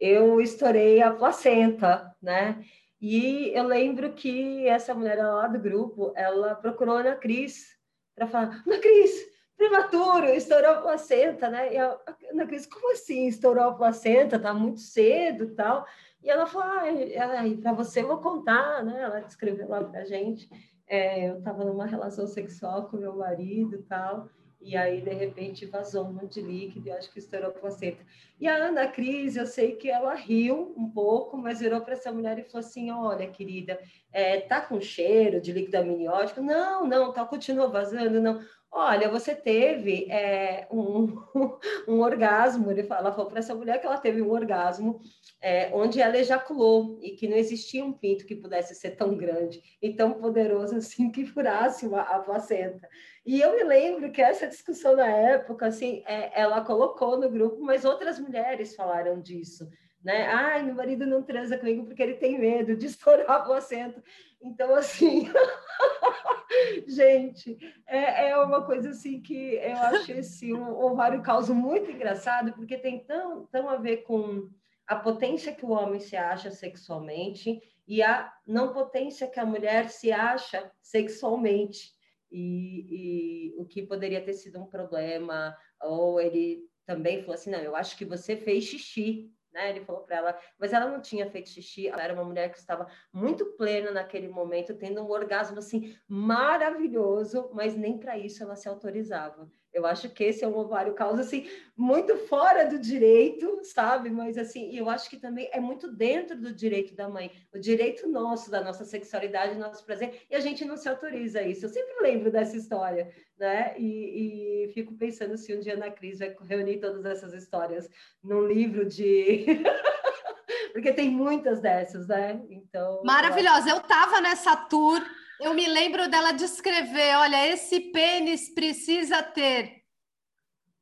eu estourei a placenta, né? E eu lembro que essa mulher lá do grupo, ela procurou a Ana Cris para falar: Ana Cris, prematuro, estourou a placenta, né? E a Ana Cris, como assim estourou a placenta? Tá muito cedo tal. E ela falou: ah, para você vou contar, né? Ela descreveu lá para gente. É, eu estava numa relação sexual com meu marido e tal. E aí, de repente, vazou um monte de líquido e acho que estourou a placenta. E a Ana Cris, eu sei que ela riu um pouco, mas virou para essa mulher e falou assim: Olha, querida, é, tá com cheiro de líquido amniótico? Não, não, tá, continua vazando, não. Olha, você teve é, um, um orgasmo. Ele fala, ela falou para essa mulher que ela teve um orgasmo é, onde ela ejaculou e que não existia um pinto que pudesse ser tão grande e tão poderoso assim que furasse uma, a placenta. E eu me lembro que essa discussão na época, assim, é, ela colocou no grupo, mas outras mulheres falaram disso, né? Ai, meu marido não transa comigo porque ele tem medo de estourar a placenta. Então, assim, gente, é, é, uma coisa assim que eu acho esse um ovário causa muito engraçado, porque tem tão, tão a ver com a potência que o homem se acha sexualmente e a não potência que a mulher se acha sexualmente. E, e, o que poderia ter sido um problema, ou ele também falou assim, não, eu acho que você fez xixi, né? Ele falou para ela, mas ela não tinha feito xixi, ela era uma mulher que estava muito plena naquele momento, tendo um orgasmo assim maravilhoso, mas nem para isso ela se autorizava. Eu acho que esse é um ovário causa assim muito fora do direito, sabe? Mas assim, eu acho que também é muito dentro do direito da mãe, o direito nosso da nossa sexualidade, nosso prazer, e a gente não se autoriza isso. Eu sempre lembro dessa história, né? E, e fico pensando se um dia na Cris vai reunir todas essas histórias num livro de porque tem muitas dessas, né? Então maravilhosa. Eu, eu tava nessa tour eu me lembro dela descrever: olha, esse pênis precisa ter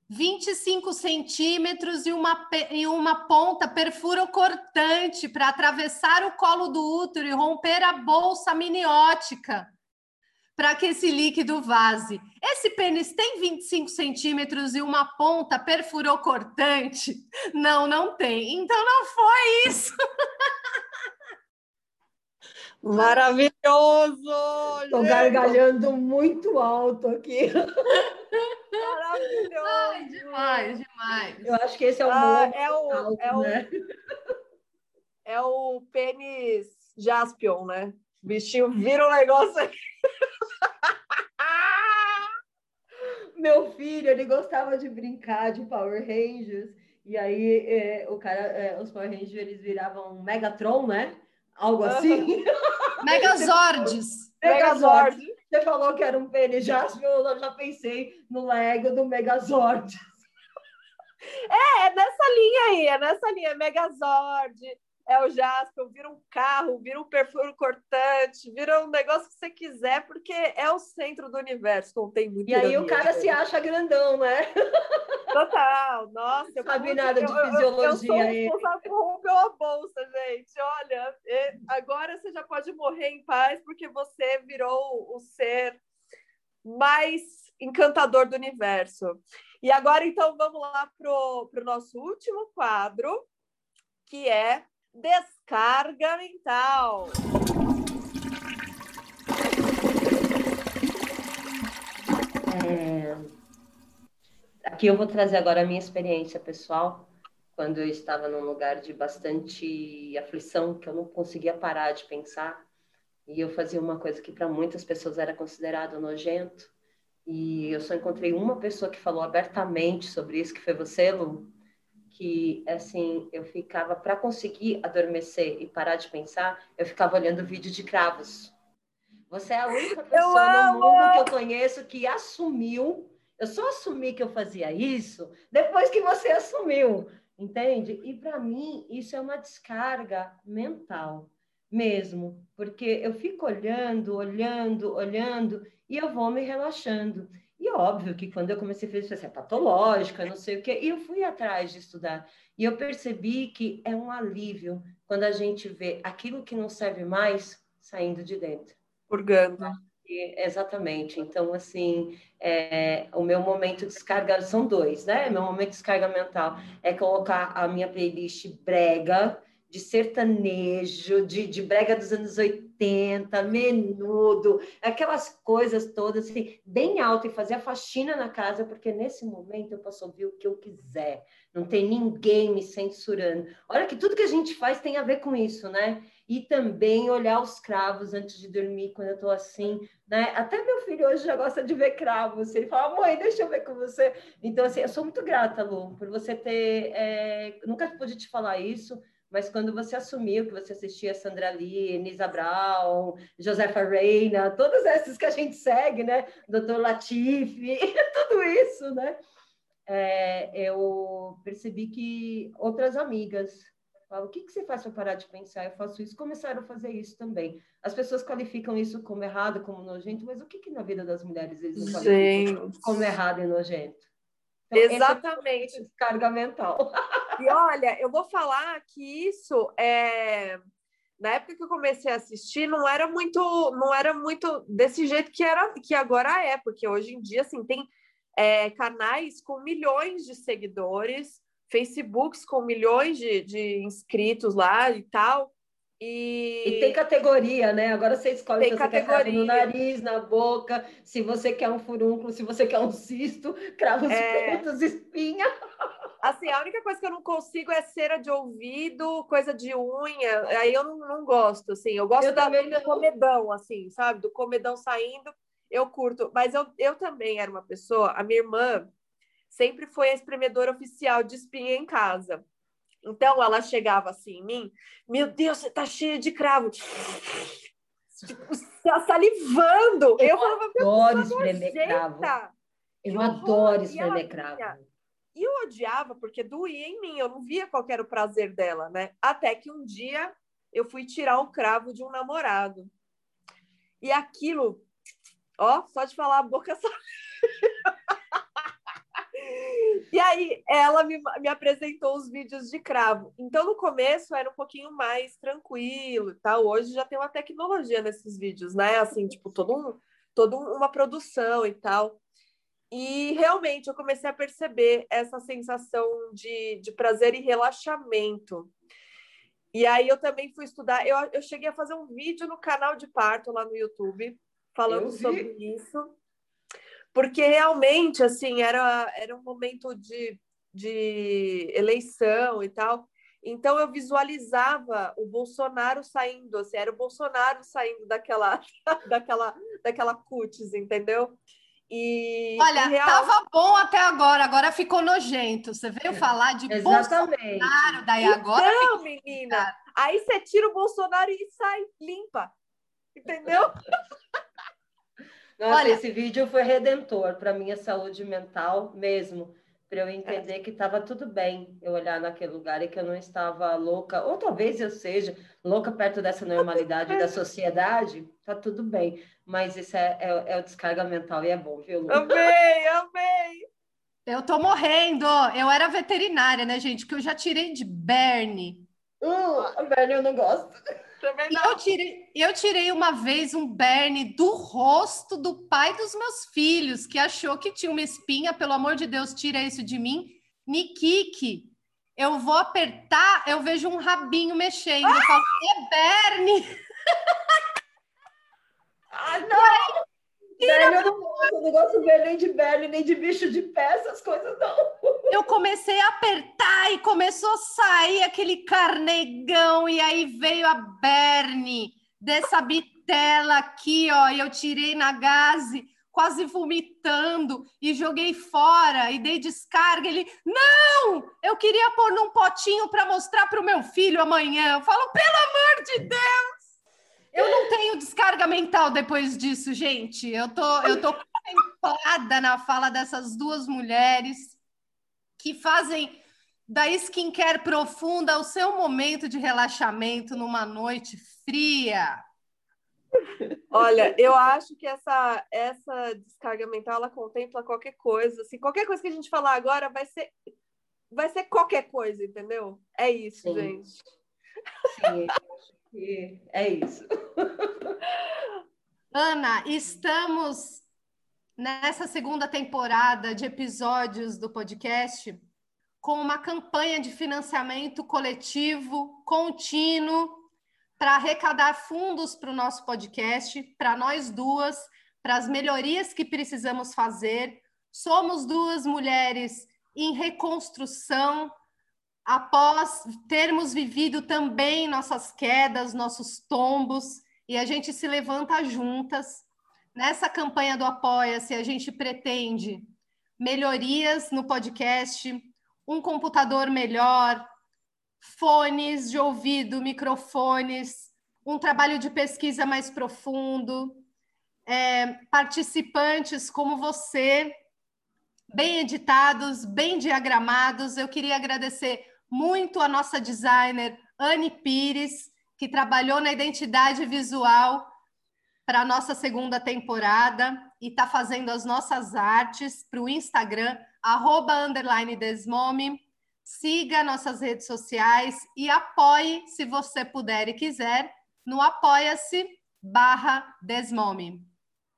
25 centímetros e uma, e uma ponta perfurocortante para atravessar o colo do útero e romper a bolsa amniótica para que esse líquido vaze. Esse pênis tem 25 centímetros e uma ponta perfurocortante? Não, não tem. Então não foi isso. Maravilhoso! Estou gargalhando muito alto aqui. Maravilhoso! Ai, demais, demais. Eu acho que esse é o ah, é o, alto, é, né? o, é o pênis Jaspion, né? O bichinho vira um negócio aqui. Meu filho, ele gostava de brincar de Power Rangers. E aí, é, o cara, é, os Power Rangers, eles viravam Megatron, né? Algo assim. Megazords. Megazord. Você falou que era um pênis Jasper, eu já pensei no Lego do Megazord. É, é nessa linha aí, é nessa linha, Megazord, é o Jasper, vira um carro, vira um perfuro cortante, vira um negócio que você quiser, porque é o centro do universo, contém muito. E aí o cara se acha grandão, né? Total, nossa. Eu Sabe nada de fisiologia. Eu, eu sou responsável por romper a bolsa, gente. Olha, agora você já pode morrer em paz, porque você virou o ser mais encantador do universo. E agora, então, vamos lá para o nosso último quadro, que é Descarga mental. É... Aqui eu vou trazer agora a minha experiência pessoal, quando eu estava num lugar de bastante aflição, que eu não conseguia parar de pensar, e eu fazia uma coisa que para muitas pessoas era considerado nojento, e eu só encontrei uma pessoa que falou abertamente sobre isso, que foi você, Lu, que assim eu ficava para conseguir adormecer e parar de pensar, eu ficava olhando vídeo de cravos. Você é a única pessoa no mundo que eu conheço que assumiu. Eu só assumi que eu fazia isso depois que você assumiu, entende? E para mim isso é uma descarga mental mesmo, porque eu fico olhando, olhando, olhando e eu vou me relaxando. E óbvio que quando eu comecei a fazer isso, é patológica, não sei o quê, e eu fui atrás de estudar. E eu percebi que é um alívio quando a gente vê aquilo que não serve mais saindo de dentro. Purgando. Exatamente. Então, assim, é, o meu momento de descarga são dois, né? Meu momento de descarga mental é colocar a minha playlist brega, de sertanejo, de, de brega dos anos 80, menudo, aquelas coisas todas, assim, bem alto, e fazer a faxina na casa, porque nesse momento eu posso ouvir o que eu quiser, não tem ninguém me censurando. Olha que tudo que a gente faz tem a ver com isso, né? E também olhar os cravos antes de dormir, quando eu estou assim, né? Até meu filho hoje já gosta de ver cravos. Ele fala, mãe, deixa eu ver com você. Então, assim, eu sou muito grata, Lu, por você ter. É... Nunca pude te falar isso, mas quando você assumiu que você assistia Sandra Lee, Nisa Brown, Josefa Reina, todas essas que a gente segue, né? Doutor Latifi, tudo isso, né? É, eu percebi que outras amigas Falo, o que, que você faz para parar de pensar? Eu faço isso. Começaram a fazer isso também. As pessoas qualificam isso como errado, como nojento, mas o que, que na vida das mulheres eles não qualificam como errado e nojento? Então, Exatamente. É descarga mental. E olha, eu vou falar que isso é na época que eu comecei a assistir, não era muito, não era muito desse jeito que era, que agora é, porque hoje em dia assim tem é, canais com milhões de seguidores Facebooks com milhões de, de inscritos lá e tal. E... e... tem categoria, né? Agora você escolhe tem se você categoria. quer no nariz, na boca, se você quer um furúnculo, se você quer um cisto, cravos é... pretos, espinha. Assim, a única coisa que eu não consigo é cera de ouvido, coisa de unha. Aí eu não, não gosto, assim. Eu gosto eu da, do comedão, assim, sabe? Do comedão saindo, eu curto. Mas eu, eu também era uma pessoa... A minha irmã, sempre foi a espremedora oficial de espinha em casa. Então ela chegava assim em mim, meu Deus, você tá cheia de cravo. Tipo, tá salivando. Eu, eu falava, adoro espremer cravo. Eu, eu adoro espremer cravo. E eu odiava porque doía em mim, eu não via qual era o prazer dela, né? Até que um dia eu fui tirar o cravo de um namorado. E aquilo, ó, só de falar a boca só. E aí ela me, me apresentou os vídeos de cravo. Então no começo era um pouquinho mais tranquilo e tal. Hoje já tem uma tecnologia nesses vídeos, né? Assim, tipo, todo um, toda uma produção e tal. E realmente eu comecei a perceber essa sensação de, de prazer e relaxamento. E aí eu também fui estudar. Eu, eu cheguei a fazer um vídeo no canal de parto lá no YouTube falando sobre isso porque realmente assim era, era um momento de, de eleição e tal. Então eu visualizava o Bolsonaro saindo, assim, era o Bolsonaro saindo daquela daquela daquela cutis, entendeu? E Olha, e real... tava bom até agora, agora ficou nojento. Você veio é, falar de Exatamente. Bolsonaro, daí então, agora Não, menina. Aí você tira o Bolsonaro e sai limpa. Entendeu? Nossa, Olha, esse vídeo foi redentor para minha saúde mental mesmo, para eu entender é. que estava tudo bem eu olhar naquele lugar e que eu não estava louca, ou talvez eu seja louca perto dessa normalidade da sociedade, tá tudo bem, mas isso é, é, é o descarga mental e é bom, viu, Lu? Amei, amei! Eu tô morrendo, eu era veterinária, né, gente, que eu já tirei de Berne. Uh, Berne eu não gosto. Também não. Eu tirei, eu tirei uma vez um berne do rosto do pai dos meus filhos, que achou que tinha uma espinha. Pelo amor de Deus, tira isso de mim. Nikiki, eu vou apertar, eu vejo um rabinho mexendo. Eu falo, é berne! Ah, não! Eu não gosto, eu não gosto ver nem de berne, nem de bicho de pé, essas coisas não. Eu comecei a apertar e começou a sair aquele carnegão, e aí veio a berne dessa bitela aqui, ó, e eu tirei na gaze, quase vomitando, e joguei fora, e dei descarga. Ele, não! Eu queria pôr num potinho para mostrar para o meu filho amanhã. Eu falo, pelo amor de Deus! Eu não tenho descarga mental depois disso, gente. Eu tô, eu tô contemplada na fala dessas duas mulheres que fazem da skincare profunda o seu momento de relaxamento numa noite fria. Olha, eu acho que essa, essa descarga mental ela contempla qualquer coisa. Assim, qualquer coisa que a gente falar agora vai ser, vai ser qualquer coisa, entendeu? É isso, Sim. gente. Sim, é isso. Ana, estamos nessa segunda temporada de episódios do podcast com uma campanha de financiamento coletivo contínuo para arrecadar fundos para o nosso podcast, para nós duas, para as melhorias que precisamos fazer. Somos duas mulheres em reconstrução após termos vivido também nossas quedas, nossos tombos, e a gente se levanta juntas. Nessa campanha do Apoia-se, a gente pretende melhorias no podcast, um computador melhor, fones de ouvido, microfones, um trabalho de pesquisa mais profundo, é, participantes como você, bem editados, bem diagramados. Eu queria agradecer muito a nossa designer, Anne Pires, que trabalhou na identidade visual para a nossa segunda temporada e está fazendo as nossas artes para o Instagram, arroba, desmome. Siga nossas redes sociais e apoie, se você puder e quiser, no apoia-se barra desmome.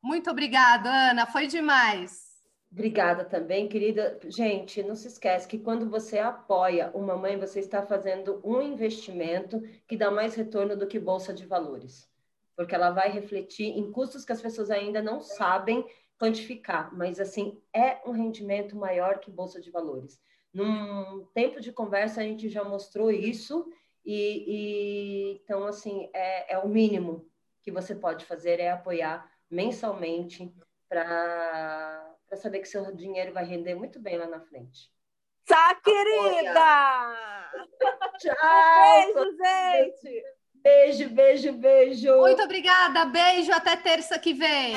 Muito obrigada, Ana, foi demais. Obrigada também, querida. Gente, não se esquece que quando você apoia uma mãe, você está fazendo um investimento que dá mais retorno do que bolsa de valores, porque ela vai refletir em custos que as pessoas ainda não sabem quantificar, mas assim é um rendimento maior que bolsa de valores. Num tempo de conversa a gente já mostrou isso e, e então assim é, é o mínimo que você pode fazer é apoiar mensalmente para para saber que seu dinheiro vai render muito bem lá na frente. Tá, querida! Tchau! Beijo, gente! Beijo, beijo, beijo! Muito obrigada, beijo, até terça que vem!